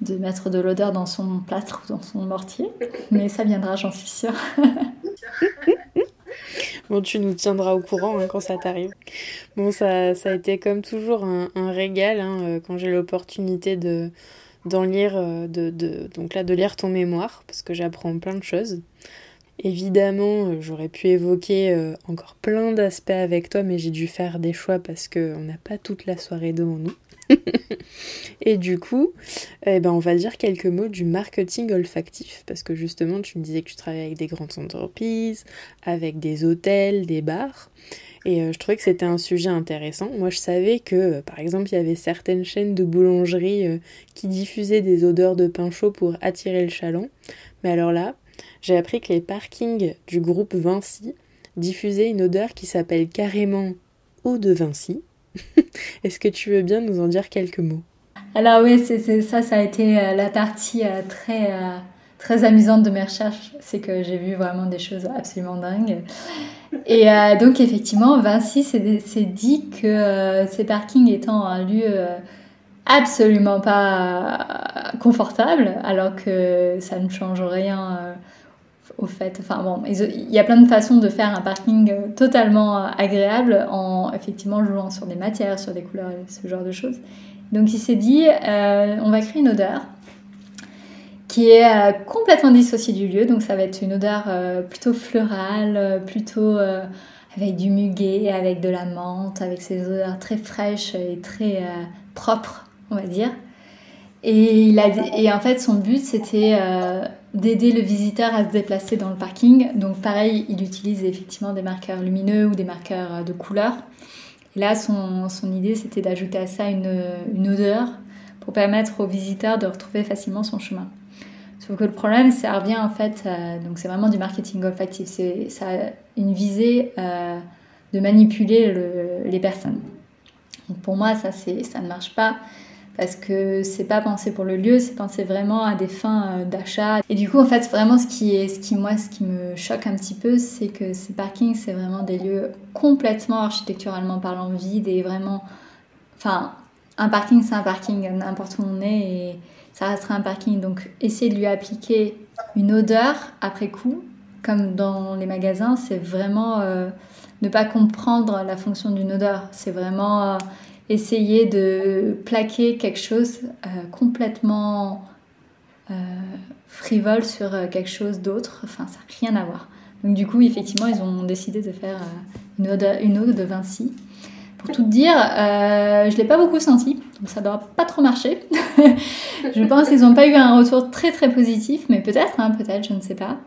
de mettre de l'odeur dans son plâtre ou dans son mortier. Mais ça viendra, j'en suis sûre. bon, tu nous tiendras au courant hein, quand ça t'arrive. Bon, ça, ça a été comme toujours un, régal hein, euh, quand j'ai l'opportunité de d'en lire, euh, de, de, donc là, de lire ton mémoire, parce que j'apprends plein de choses. Évidemment, euh, j'aurais pu évoquer encore plein d'aspects avec toi, mais j'ai dû faire des choix parce qu'on n'a pas toute la soirée devant nous. et du coup, eh ben, on va dire quelques mots du marketing olfactif, parce que justement, tu me disais que tu travaillais avec des grandes entreprises, avec des hôtels, des bars, et euh, je trouvais que c'était un sujet intéressant. Moi, je savais que, euh, par exemple, il y avait certaines chaînes de boulangerie euh, qui diffusaient des odeurs de pain chaud pour attirer le chaland, mais alors là, j'ai appris que les parkings du groupe Vinci diffusaient une odeur qui s'appelle carrément eau de Vinci, Est-ce que tu veux bien nous en dire quelques mots? Alors oui, c'est, ça, ça a été euh, la partie euh, très, euh, très amusante de mes recherches. C'est que j'ai vu vraiment des choses absolument dingues. Et donc effectivement, Vinci s'est dit que ces parkings étant un lieu absolument pas confortable, alors que ça ne change rien au fait. Enfin bon, il y a plein de façons de faire un parking euh, totalement euh, agréable en effectivement jouant sur des matières, sur des couleurs, ce genre de choses. Donc il s'est dit, euh, on va créer une odeur qui est complètement dissociée du lieu. Donc ça va être une odeur plutôt florale, plutôt avec du muguet, avec de la menthe, avec ces odeurs très fraîches et très propres, on va dire. Et, il a, et en fait, son but, c'était d'aider le visiteur à se déplacer dans le parking. Donc pareil, il utilise effectivement des marqueurs lumineux ou des marqueurs euh, de couleur. Et là, son, son idée, c'était d'ajouter à ça une, une, odeur pour permettre aux visiteurs de retrouver facilement son chemin. Sauf que le problème, ça revient en fait, euh, donc c'est vraiment du marketing olfactif, c'est, ça a une visée euh, de manipuler le, les personnes. Donc pour moi, ça, ça ne marche pas parce que c'est pas pensé pour le lieu, c'est pensé vraiment à des fins euh, d'achat. Et du coup, en fait, vraiment ce qui ce qui moi, ce qui me choque un petit peu, c'est que ces parkings, c'est vraiment des lieux complètement architecturalement parlant vides et vraiment, enfin, un parking, c'est un parking n'importe où on est et ça restera un parking. Donc, essayer de lui appliquer une odeur après coup, comme dans les magasins, c'est vraiment euh, ne pas comprendre la fonction d'une odeur. C'est vraiment euh, essayer de plaquer quelque chose euh, complètement euh, frivole sur euh, quelque chose d'autre. Enfin, ça n'a rien à voir. Donc du coup, effectivement, ils ont décidé de faire une eau de, une de Vinci. Pour tout dire, je ne l'ai pas beaucoup senti, donc ça ne doit pas trop marcher. je pense qu'ils n'ont pas eu un retour très très positif, mais peut-être, hein, peut-être, je ne sais pas.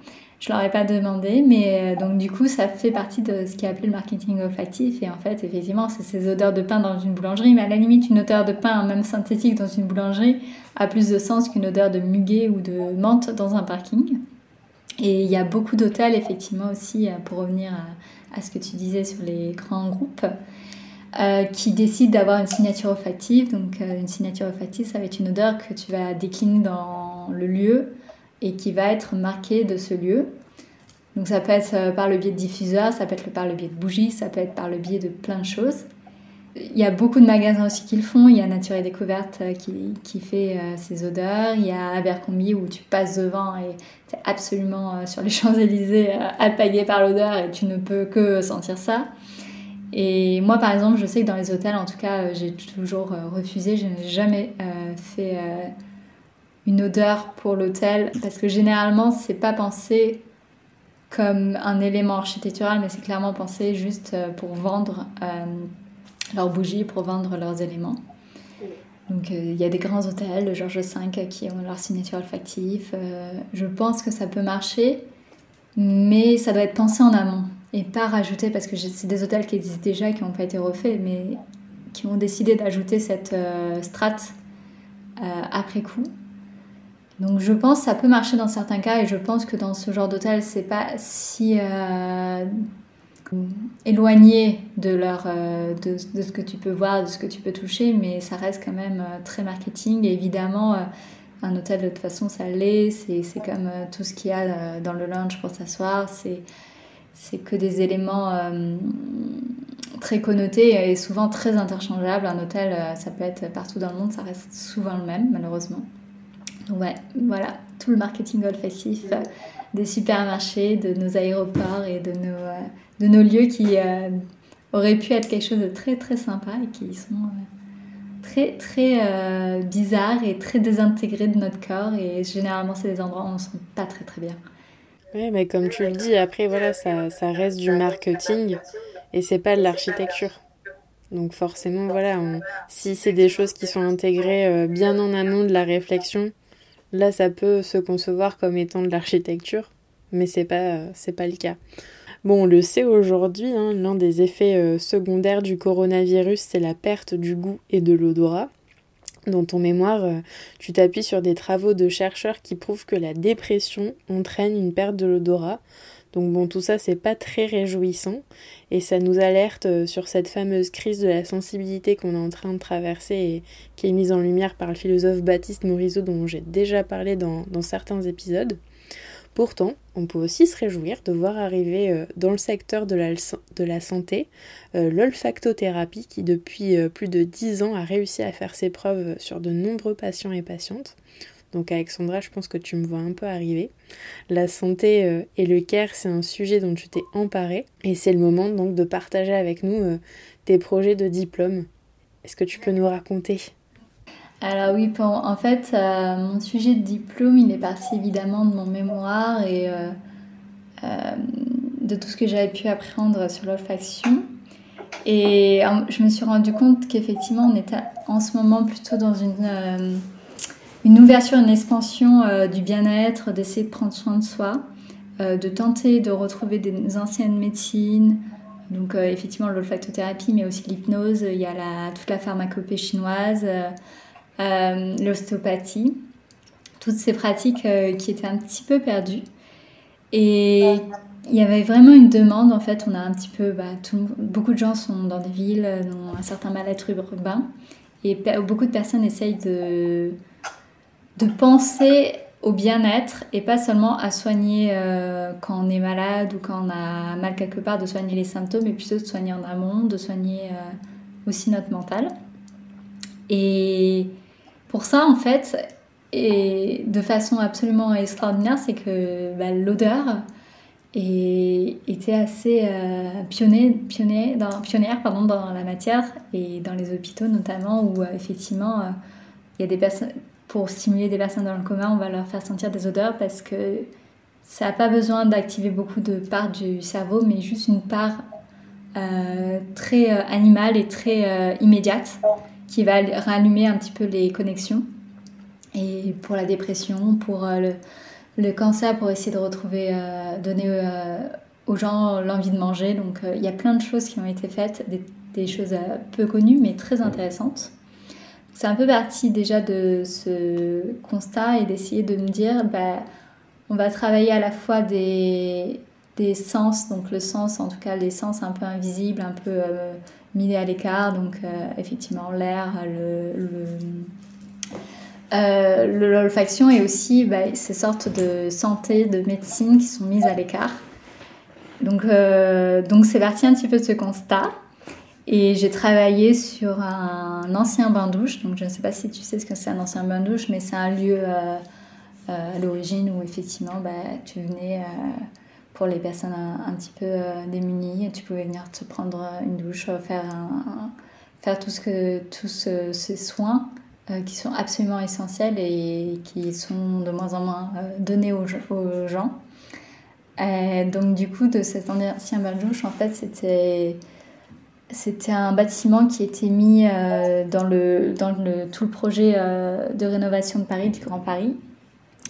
Je leur ai pas demandé, mais euh, donc du coup, ça fait partie de ce qui est appelé le marketing olfactif. Et en fait, effectivement, c'est ces odeurs de pain dans une boulangerie, mais à la limite, une odeur de pain, même synthétique, dans une boulangerie, a plus de sens qu'une odeur de muguet ou de menthe dans un parking. Et il y a beaucoup d'hôtels, effectivement, aussi, euh, pour revenir à, ce que tu disais sur les grands groupes, euh, qui décident d'avoir une signature olfactive. Donc, une signature olfactive, ça va être une odeur que tu vas décliner dans le lieu et qui va être marqué de ce lieu. Donc ça peut être euh, par le biais de diffuseurs, ça peut être par le biais de bougies, ça peut être par le biais de plein de choses. Il y a beaucoup de magasins aussi qui le font. Il y a Nature et Découverte euh, qui, fait euh, ces odeurs. Il y a Abercrombie où tu passes devant et tu es absolument sur les Champs-Élysées alpagué par l'odeur et tu ne peux que sentir ça. Et moi, par exemple, je sais que dans les hôtels, en tout cas, j'ai toujours refusé. Je n'ai jamais fait une odeur pour l'hôtel parce que généralement c'est pas pensé comme un élément architectural mais c'est clairement pensé juste euh, pour vendre euh, leurs bougies pour vendre leurs éléments. Donc euh, il y a des grands hôtels de Georges V qui ont leur signature olfactive je pense que ça peut marcher mais ça doit être pensé en amont et pas rajouter parce que c'est des hôtels qui existent déjà qui n'ont pas été refaits mais qui ont décidé d'ajouter cette strate après coup donc je pense que ça peut marcher dans certains cas et je pense que dans ce genre d'hôtel, c'est pas si euh, éloigné euh, de, ce que tu peux voir, de ce que tu peux toucher, mais ça reste quand même euh, très marketing. Et évidemment, un hôtel de toute façon, ça l'est. C'est comme tout ce qu'il y a dans le lounge pour s'asseoir. C'est que des éléments très connoté et souvent très interchangeable. Un hôtel, ça peut être partout dans le monde, ça reste souvent le même, malheureusement. Ouais, voilà, tout le marketing olfactif des supermarchés, de nos aéroports et de nos, de nos lieux qui auraient pu être quelque chose de très très sympa et qui sont très très euh, bizarres et très désintégrés de notre corps et généralement c'est des endroits où on ne se sent pas très très bien. Oui, mais comme tu le dis, après voilà, ça, ça reste du marketing et c'est pas de l'architecture. Donc forcément, voilà, si c'est des choses qui sont intégrées euh, bien en amont de la réflexion, là ça peut se concevoir comme étant de l'architecture, mais c'est pas c'est pas le cas. Bon, on le sait aujourd'hui, hein, l'un des effets euh, secondaires du coronavirus, c'est la perte du goût et de l'odorat. Dans ton mémoire, euh, tu t'appuies sur des travaux de chercheurs qui prouvent que la dépression entraîne une perte de l'odorat. Donc bon, tout ça, c'est pas très réjouissant et ça nous alerte euh, sur cette fameuse crise de la sensibilité qu'on est en train de traverser et qui est mise en lumière par le philosophe Baptiste Morisot dont j'ai déjà parlé dans certains épisodes. Pourtant, on peut aussi se réjouir de voir arriver euh, dans le secteur de la, santé euh, l'olfactothérapie qui depuis plus de 10 ans a réussi à faire ses preuves sur de nombreux patients et patientes. Donc Alexandra, je pense que tu me vois un peu arriver. La santé et le care, c'est un sujet dont tu t'es emparé et c'est le moment donc de partager avec nous tes projets de diplôme. Est-ce que tu peux nous raconter? Alors oui, en fait, euh, mon sujet de diplôme, il est parti évidemment de mon mémoire et euh, euh, de tout ce que j'avais pu apprendre sur l'olfaction. Et je me suis rendu compte qu'effectivement, on était en ce moment plutôt dans une, une ouverture, une expansion du bien-être, d'essayer de prendre soin de soi, de tenter de retrouver des anciennes médecines, donc effectivement l'olfactothérapie, mais aussi l'hypnose, il y a toute la pharmacopée chinoise. Euh, l'ostéopathie, toutes ces pratiques euh, qui étaient un petit peu perdues. Et il y avait vraiment une demande, en fait, on a un petit peu, bah, beaucoup de gens sont dans des villes, ont un certain mal-être urbain, et beaucoup de personnes essayent de, de penser au bien-être et pas seulement à soigner euh, quand on est malade ou quand on a mal quelque part, de soigner les symptômes, mais plutôt de soigner en amont, de soigner aussi notre mental. Et pour ça, en fait, et de façon absolument extraordinaire, c'est que bah, l'odeur était assez euh, dans, pionnière pardon, dans la matière et dans les hôpitaux notamment où euh, effectivement euh, il y a des personnes pour stimuler des personnes dans le coma on va leur faire sentir des odeurs parce que ça n'a pas besoin d'activer beaucoup de parts du cerveau mais juste une part très animale et très immédiate qui va rallumer un petit peu les connexions. Et pour la dépression, pour euh, le, cancer, pour essayer de retrouver, euh, donner euh, aux gens l'envie de manger. Donc il y a plein de choses qui ont été faites, des, choses peu connues mais très intéressantes. C'est un peu parti déjà de ce constat et d'essayer de me dire, bah, on va travailler à la fois des, des sens, donc le sens, en tout cas les sens un peu invisibles, un peu mis à l'écart, donc euh, effectivement l'air, le, euh, l'olfaction et aussi bah, ces sortes de santé, de médecine qui sont mises à l'écart. Donc, euh, donc c'est parti un petit peu de ce constat. Et j'ai travaillé sur un ancien bain-douche. Donc je ne sais pas si tu sais ce que c'est un ancien bain-douche, mais c'est un lieu à l'origine où effectivement bah, tu venais pour les personnes un, petit peu euh, démunies. Tu pouvais venir te prendre une douche, faire, faire tout ce que, tous ces soins euh, qui sont absolument essentiels et qui sont de moins en moins euh, donnés aux, aux gens. donc du coup, de cet ancien bain-douche, en fait, c'était... C'était un bâtiment qui était mis dans, le, dans le, tout le projet de rénovation de Paris, du Grand Paris,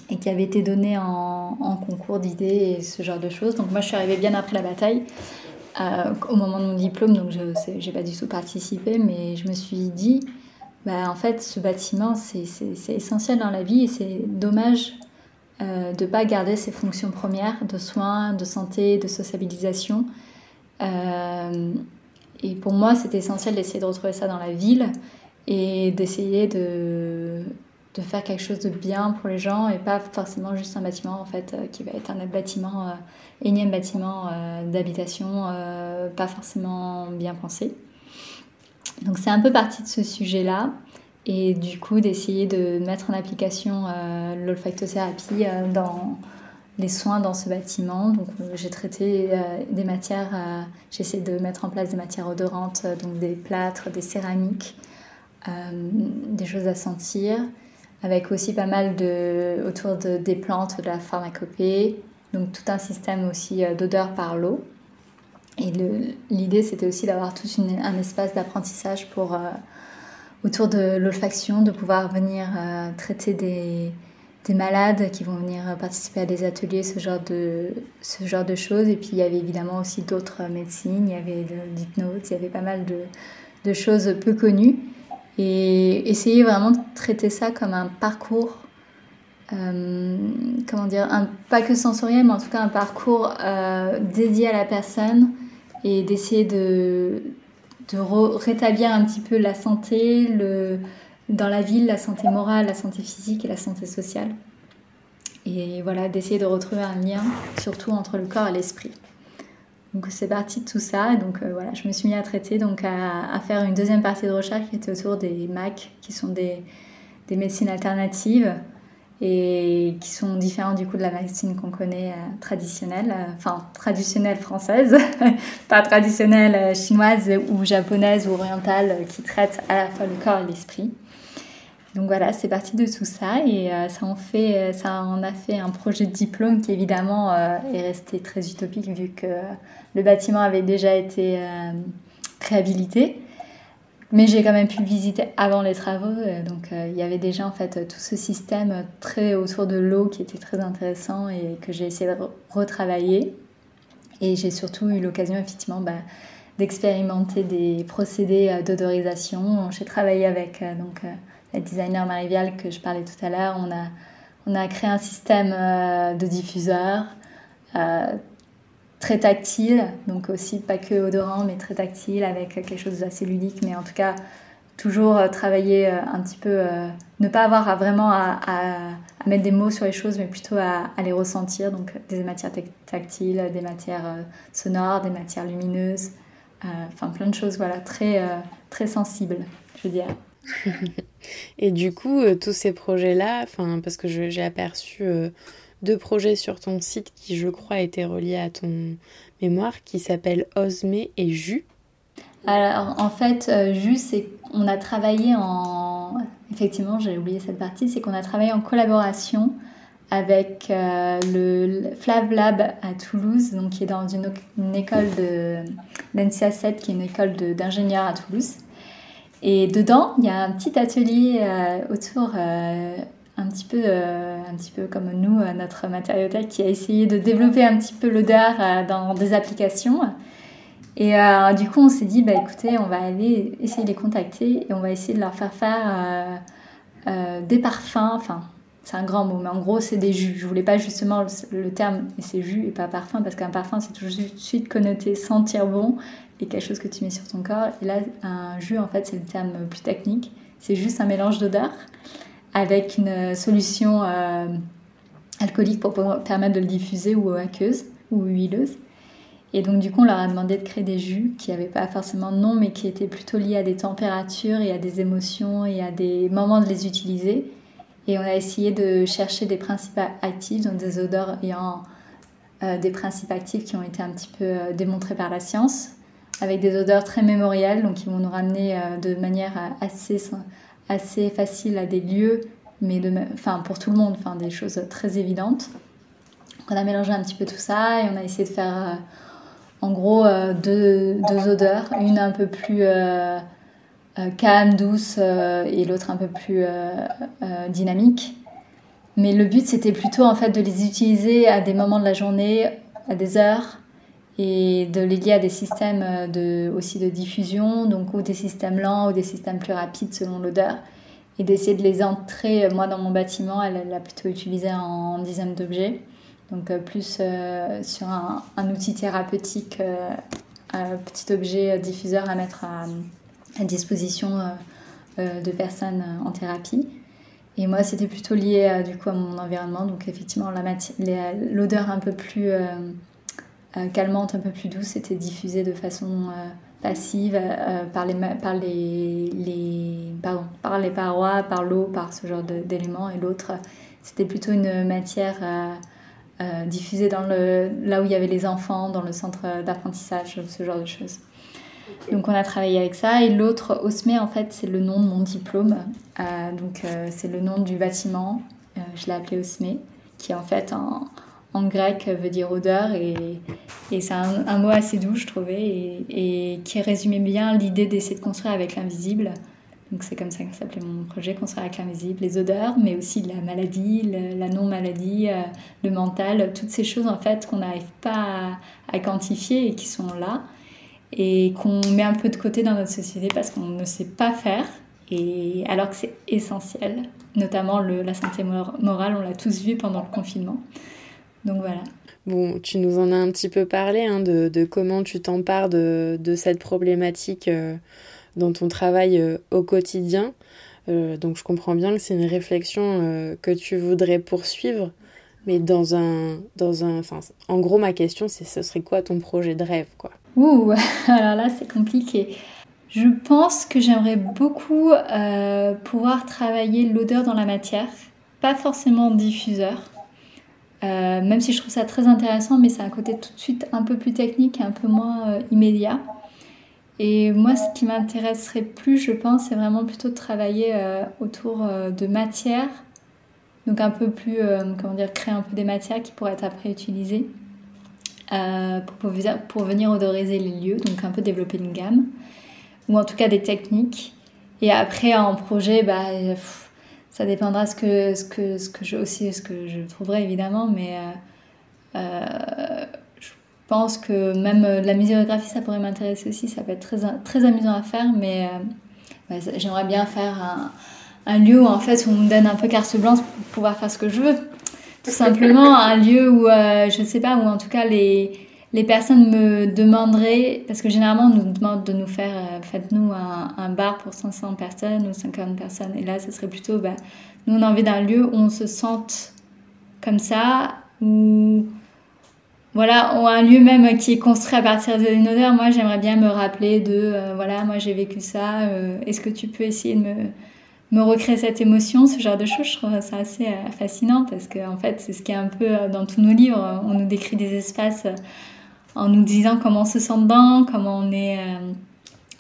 et qui avait été donné en, concours d'idées et ce genre de choses. Donc moi, je suis arrivée bien après la bataille, euh, au moment de mon diplôme, donc je n'ai pas du tout participé, mais je me suis dit, bah, en fait, ce bâtiment, c'est essentiel dans la vie et c'est dommage euh, de ne pas garder ses fonctions premières de soins, de santé, de sociabilisation. Euh, et pour moi, c'était essentiel d'essayer de retrouver ça dans la ville et d'essayer de de faire quelque chose de bien pour les gens et pas forcément juste un bâtiment en fait qui va être un bâtiment, énième bâtiment d'habitation, pas forcément bien pensé. Donc c'est un peu parti de ce sujet-là et du coup d'essayer de mettre en application l'olfactothérapie dans les soins dans ce bâtiment. Donc, euh, j'ai traité euh, des matières, euh, j'ai essayé de mettre en place des matières odorantes, donc des plâtres, des céramiques, des choses à sentir, avec aussi pas mal de, autour de, des plantes, de la pharmacopée, donc tout un système aussi d'odeur par l'eau. Et l'idée, c'était aussi d'avoir tout un espace d'apprentissage pour, autour de l'olfaction, de pouvoir venir traiter des, des malades qui vont venir participer à des ateliers, ce genre de, ce genre de choses. Et puis il y avait évidemment aussi d'autres médecines, il y avait l'hypnose, il y avait pas mal de, de, choses peu connues. Et essayer vraiment de traiter ça comme un parcours, euh, comment dire, un, pas que sensoriel, mais en tout cas un parcours euh, dédié à la personne et d'essayer de, de rétablir un petit peu la santé, le, dans la ville, la santé morale, la santé physique et la santé sociale. Et voilà, d'essayer de retrouver un lien, surtout entre le corps et l'esprit. Donc c'est parti de tout ça. Donc euh, voilà, je me suis mis à traiter, donc à, faire une deuxième partie de recherche qui était autour des MAC, qui sont des, des médecines alternatives et qui sont différents du coup de la médecine qu'on connaît euh, traditionnelle, euh, enfin traditionnelle française, pas traditionnelle chinoise ou japonaise ou orientale qui traite à la fois le corps et l'esprit. Donc voilà, c'est parti de tout ça et euh, ça, en fait, euh, ça en a fait un projet de diplôme qui évidemment euh, est resté très utopique vu que le bâtiment avait déjà été réhabilité. Mais j'ai quand même pu le visiter avant les travaux, donc il y avait déjà en fait tout ce système très autour de l'eau qui était très intéressant et que j'ai essayé de retravailler. Et j'ai surtout eu l'occasion effectivement bah, d'expérimenter des procédés d'odorisation. J'ai travaillé avec donc la designer Marie-Vial que je parlais tout à l'heure, on a, on a créé un système euh, de diffuseurs euh, très tactile, donc aussi pas que odorant, mais très tactile, avec quelque chose d'assez ludique, mais en tout cas toujours euh, travailler un petit peu, ne pas avoir vraiment à, à, mettre des mots sur les choses, mais plutôt à, à les ressentir, donc des matières tactiles, des matières sonores, des matières lumineuses, enfin plein de choses, voilà, très, très sensibles, je veux dire. Et du coup, euh, tous ces projets-là, parce que j'ai aperçu euh, deux projets sur ton site qui, je crois, étaient reliés à ton mémoire, qui s'appellent Osme et Jus. Alors, en fait, euh, Jus, c'est on a travaillé en. Effectivement, j'ai oublié cette partie, c'est qu'on a travaillé en collaboration avec le Flav Lab à Toulouse, donc qui est dans une, école de l'NCA 7, qui est une école d'ingénieurs à Toulouse. Et dedans, il y a un petit atelier euh, autour, euh, un, petit peu, euh, un petit peu comme nous, notre matériothèque, qui a essayé de développer un petit peu l'odeur dans des applications. Et du coup, on s'est dit, bah, écoutez, on va aller essayer de les contacter et on va essayer de leur faire faire des parfums. Enfin, c'est un grand mot, mais en gros, c'est des jus. Je voulais pas justement le, terme, et c'est jus et pas parfum, parce qu'un parfum, c'est tout de suite connoté sentir bon et quelque chose que tu mets sur ton corps. Et là, un jus, en fait, c'est le terme plus technique. C'est juste un mélange d'odeurs avec une solution euh, alcoolique pour permettre de le diffuser ou aqueuse ou huileuse. Et donc, du coup, on leur a demandé de créer des jus qui n'avaient pas forcément de nom, mais qui étaient plutôt liés à des températures et à des émotions et à des moments de les utiliser. Et on a essayé de chercher des principes actifs, donc des odeurs ayant euh, des principes actifs qui ont été un petit peu euh, démontrés par la science, avec des odeurs très mémorielles, donc qui vont nous ramener euh, de manière assez, assez facile à des lieux, mais de, enfin, pour tout le monde, enfin, des choses très évidentes. on a mélangé un petit peu tout ça et on a essayé de faire euh, en gros euh, deux, deux, odeurs, une un peu plus calme, douce et l'autre un peu plus dynamique. Mais le but c'était plutôt en fait de les utiliser à des moments de la journée, à des heures, et de les lier à des systèmes euh, de, aussi de diffusion, donc ou des systèmes lents ou des systèmes plus rapides selon l'odeur, et d'essayer de les entrer. Euh, moi, dans mon bâtiment, elle l'a plutôt utilisé en dizaines d'objets, donc euh, plus sur un, outil thérapeutique, un petit objet diffuseur à mettre à, à disposition de personnes en thérapie. Et moi, c'était plutôt lié du coup à mon environnement. Donc effectivement, l'odeur un peu plus calmante, un peu plus douce, était diffusée de façon passive par, les, par, les, les, pardon, par les parois, par l'eau, par ce genre d'éléments. Et l'autre, c'était plutôt une matière euh, diffusée dans le, là où il y avait les enfants, dans le centre d'apprentissage, ce genre de choses. Donc on a travaillé avec ça. Et l'autre, Osme, en fait, c'est le nom de mon diplôme. Euh, donc euh, c'est le nom du bâtiment. je l'ai appelé Osme, qui en fait en, en grec veut dire odeur. Et, et c'est un, mot assez doux, je trouvais, et, et qui résumait bien l'idée d'essayer de construire avec l'invisible. Donc c'est comme ça que s'appelait mon projet, construire avec l'invisible, les odeurs, mais aussi la maladie, la non-maladie, le mental, toutes ces choses en fait qu'on n'arrive pas à, quantifier et qui sont là et qu'on met un peu de côté dans notre société parce qu'on ne sait pas faire, et alors que c'est essentiel, notamment la santé morale, on l'a tous vu pendant le confinement. Donc voilà. Bon, tu nous en as un petit peu parlé hein, de, de, comment tu t'empares de, de, cette problématique euh, dans ton travail euh, au quotidien. Euh, donc je comprends bien que c'est une réflexion que tu voudrais poursuivre. Mais dans un, dans un, enfin, en gros, ma question, c'est ce serait quoi ton projet de rêve, quoi? Ouh, alors là, c'est compliqué. Je pense que j'aimerais beaucoup pouvoir travailler l'odeur dans la matière, pas forcément diffuseur, euh, même si je trouve ça très intéressant, mais c'est un côté tout de suite un peu plus technique et un peu moins euh, immédiat. Et moi, ce qui m'intéresserait plus, je pense, c'est vraiment plutôt de travailler autour de matières donc un peu plus, euh, comment dire, créer un peu des matières qui pourraient être après utilisées euh, pour, pour, venir odoriser les lieux, donc un peu développer une gamme, ou en tout cas des techniques. Et après, en projet, bah, ça dépendra ce que, ce que, ce que je, aussi ce que je trouverai évidemment, mais euh, je pense que même la muséographie, ça pourrait m'intéresser aussi, ça peut être très, très amusant à faire, mais j'aimerais bien faire un un lieu où en fait on me donne un peu carte blanche pour pouvoir faire ce que je veux. Tout simplement un lieu où euh, je sais pas où en tout cas les les personnes me demanderaient parce que généralement on nous demande de nous faire euh, faites-nous un, bar pour 500 personnes ou 50 personnes et là ce serait plutôt bah, nous on a envie d'un lieu où on se sente comme ça ou voilà, ou un lieu même qui est construit à partir d'une odeur. Moi, j'aimerais bien me rappeler de, euh, voilà, moi j'ai vécu ça. Est-ce que tu peux essayer de me, me recréer cette émotion, ce genre de choses, je trouve ça assez euh, fascinant parce que en fait, c'est ce qui est un peu euh, dans tous nos livres. On nous décrit des espaces euh, en nous disant comment on se sent dedans, comment on est,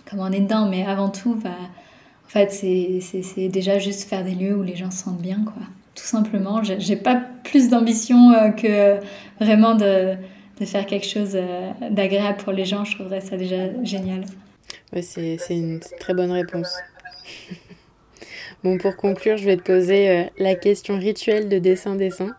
comment on est dedans. Mais avant tout, bah, en fait, c'est déjà juste faire des lieux où les gens se sentent bien, quoi. Tout simplement. J'ai pas plus d'ambition que vraiment de, de, faire quelque chose d'agréable pour les gens. Je trouverais ça déjà génial. Ouais, c'est une très bonne réponse. Bon, pour conclure, je vais te poser euh, la question rituelle de dessin-dessin,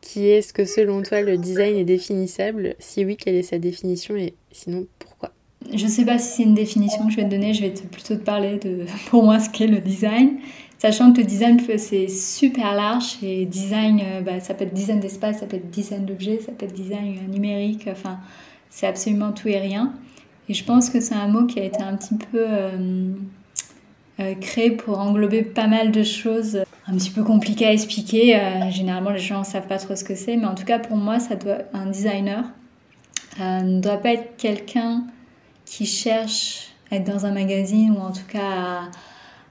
qui est est-ce que selon toi le design est définissable? Si oui, quelle est sa définition et sinon pourquoi? Je ne sais pas si c'est une définition que je vais te donner, je vais plutôt te parler de pour moi ce qu'est le design. Sachant que le design c'est super large et design, euh, bah, ça peut être design d'espace, ça peut être design d'objets, ça peut être design numérique, enfin c'est absolument tout et rien. Et je pense que c'est un mot qui a été un petit peu euh, euh, créé pour englober pas mal de choses un petit peu compliquées à expliquer. Euh, généralement, les gens ne savent pas trop ce que c'est, mais en tout cas, pour moi, ça doit, un designer euh, ne doit pas être quelqu'un qui cherche à être dans un magazine ou en tout cas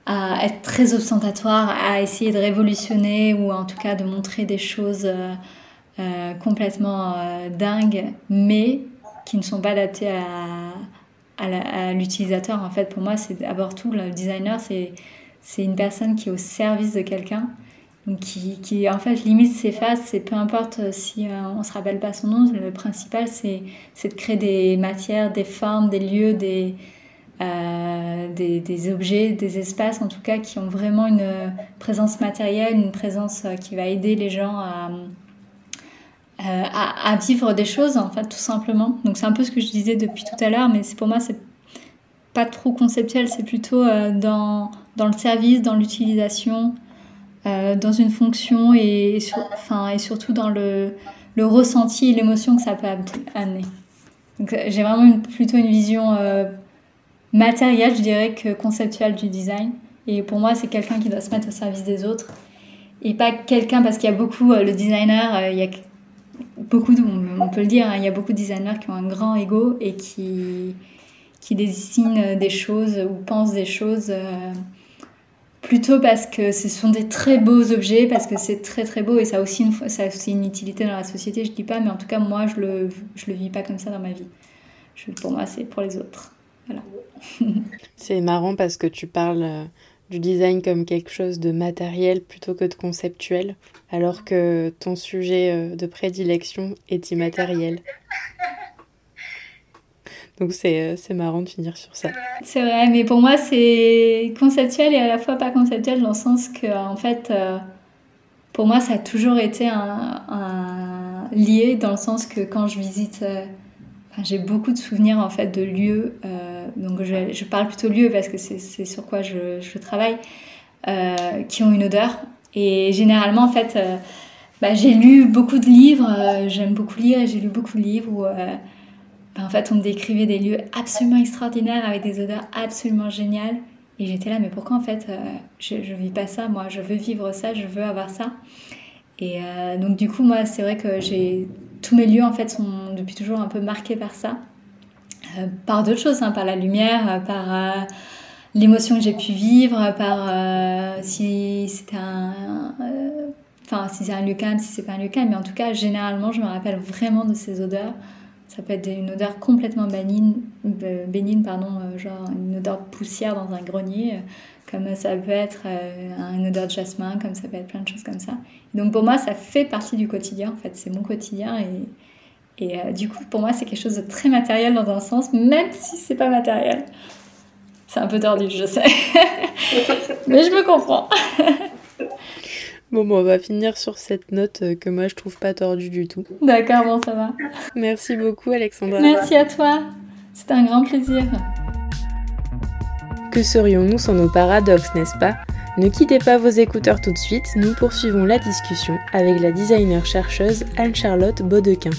à, à, être très ostentatoire, à essayer de révolutionner ou en tout cas de montrer des choses complètement dingues, mais qui ne sont pas adaptées à à l'utilisateur. En fait, pour moi, c'est d'abord tout, le designer, c'est une personne qui est au service de quelqu'un. Qui, qui, en fait limite ses faces, c'est peu importe si euh, on se rappelle pas son nom, le principal c'est de créer des matières, des formes, des lieux, des, euh, des, des, objets, des espaces en tout cas qui ont vraiment une présence matérielle, une présence euh, qui va aider les gens à, euh, à, vivre des choses, en fait, tout simplement. Donc c'est un peu ce que je disais depuis tout à l'heure, mais pour moi, c'est pas trop conceptuel, c'est plutôt euh, dans, dans le service, dans l'utilisation, euh, dans une fonction et, enfin, et surtout dans le, le ressenti et l'émotion que ça peut amener. Donc j'ai vraiment plutôt une vision matérielle, je dirais, que conceptuelle du design. Et pour moi, c'est quelqu'un qui doit se mettre au service des autres et pas quelqu'un parce qu'il y a beaucoup le designer, il y a beaucoup, on peut le dire, hein, il y a beaucoup de designers qui ont un grand ego et qui, qui dessinent des choses ou pensent des choses euh, plutôt parce que ce sont des très beaux objets, parce que c'est très très beau et ça a, aussi une, ça a aussi une utilité dans la société, je dis pas, mais en tout cas, moi, je le, je le vis pas comme ça dans ma vie. Je, pour moi, c'est pour les autres. Voilà. c'est marrant parce que tu parles euh, du design comme quelque chose de matériel plutôt que de conceptuel, alors que ton sujet euh, de prédilection est immatériel. Donc euh, c'est marrant de finir sur ça. C'est vrai, mais pour moi c'est conceptuel et à la fois pas conceptuel dans le sens que en fait euh, pour moi ça a toujours été un, lié dans le sens que quand je visite j'ai beaucoup de souvenirs en fait de lieux, donc je, parle plutôt lieux parce que c'est sur quoi je, travaille, euh, qui ont une odeur. Et généralement en fait, euh, bah, j'ai lu beaucoup de livres, j'aime beaucoup lire, j'ai lu beaucoup de livres où bah, en fait on me décrivait des lieux absolument extraordinaires avec des odeurs absolument géniales. Et j'étais là, mais pourquoi en fait je, je vis pas ça Moi, je veux vivre ça, je veux avoir ça. Et donc du coup, moi, c'est vrai que j'ai tous mes lieux en fait sont depuis toujours un peu marqués par ça, euh, par d'autres choses, hein, par la lumière, euh, par euh, l'émotion que j'ai pu vivre, par si c'était un, enfin si c'est un lieu calme, si c'est pas un lieu calme, mais en tout cas généralement je me rappelle vraiment de ces odeurs. Ça peut être une odeur complètement bénigne, bénigne pardon, genre une odeur de poussière dans un grenier, comme ça peut être une odeur de jasmin, comme ça peut être plein de choses comme ça. Donc pour moi, ça fait partie du quotidien, en fait, c'est mon quotidien et, et euh, du coup, pour moi, c'est quelque chose de très matériel dans un sens, même si c'est pas matériel. C'est un peu tordu, je sais. Mais je me comprends. bon, bon, on va finir sur cette note euh, que moi je trouve pas tordue du tout. D'accord, bon, ça va. Merci beaucoup, Alexandra. Merci à toi. C'était un grand plaisir. Que serions-nous sans nos paradoxes, n'est-ce pas? Ne quittez pas vos écouteurs tout de suite, nous poursuivons la discussion avec la designer-chercheuse Anne-Charlotte Baudequin.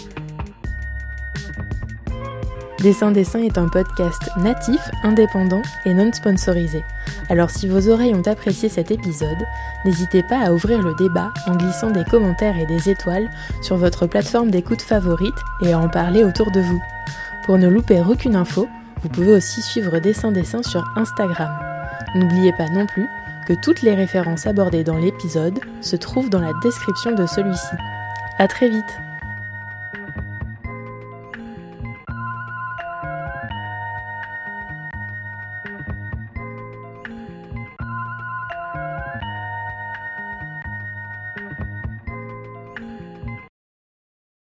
Dessin Dessin est un podcast natif, indépendant et non sponsorisé. Alors si vos oreilles ont apprécié cet épisode, n'hésitez pas à ouvrir le débat en glissant des commentaires et des étoiles sur votre plateforme d'écoute favorite et à en parler autour de vous. Pour ne louper aucune info, vous pouvez aussi suivre Dessin Dessin sur Instagram. N'oubliez pas non plus que toutes les références abordées dans l'épisode se trouvent dans la description de celui-ci. À très vite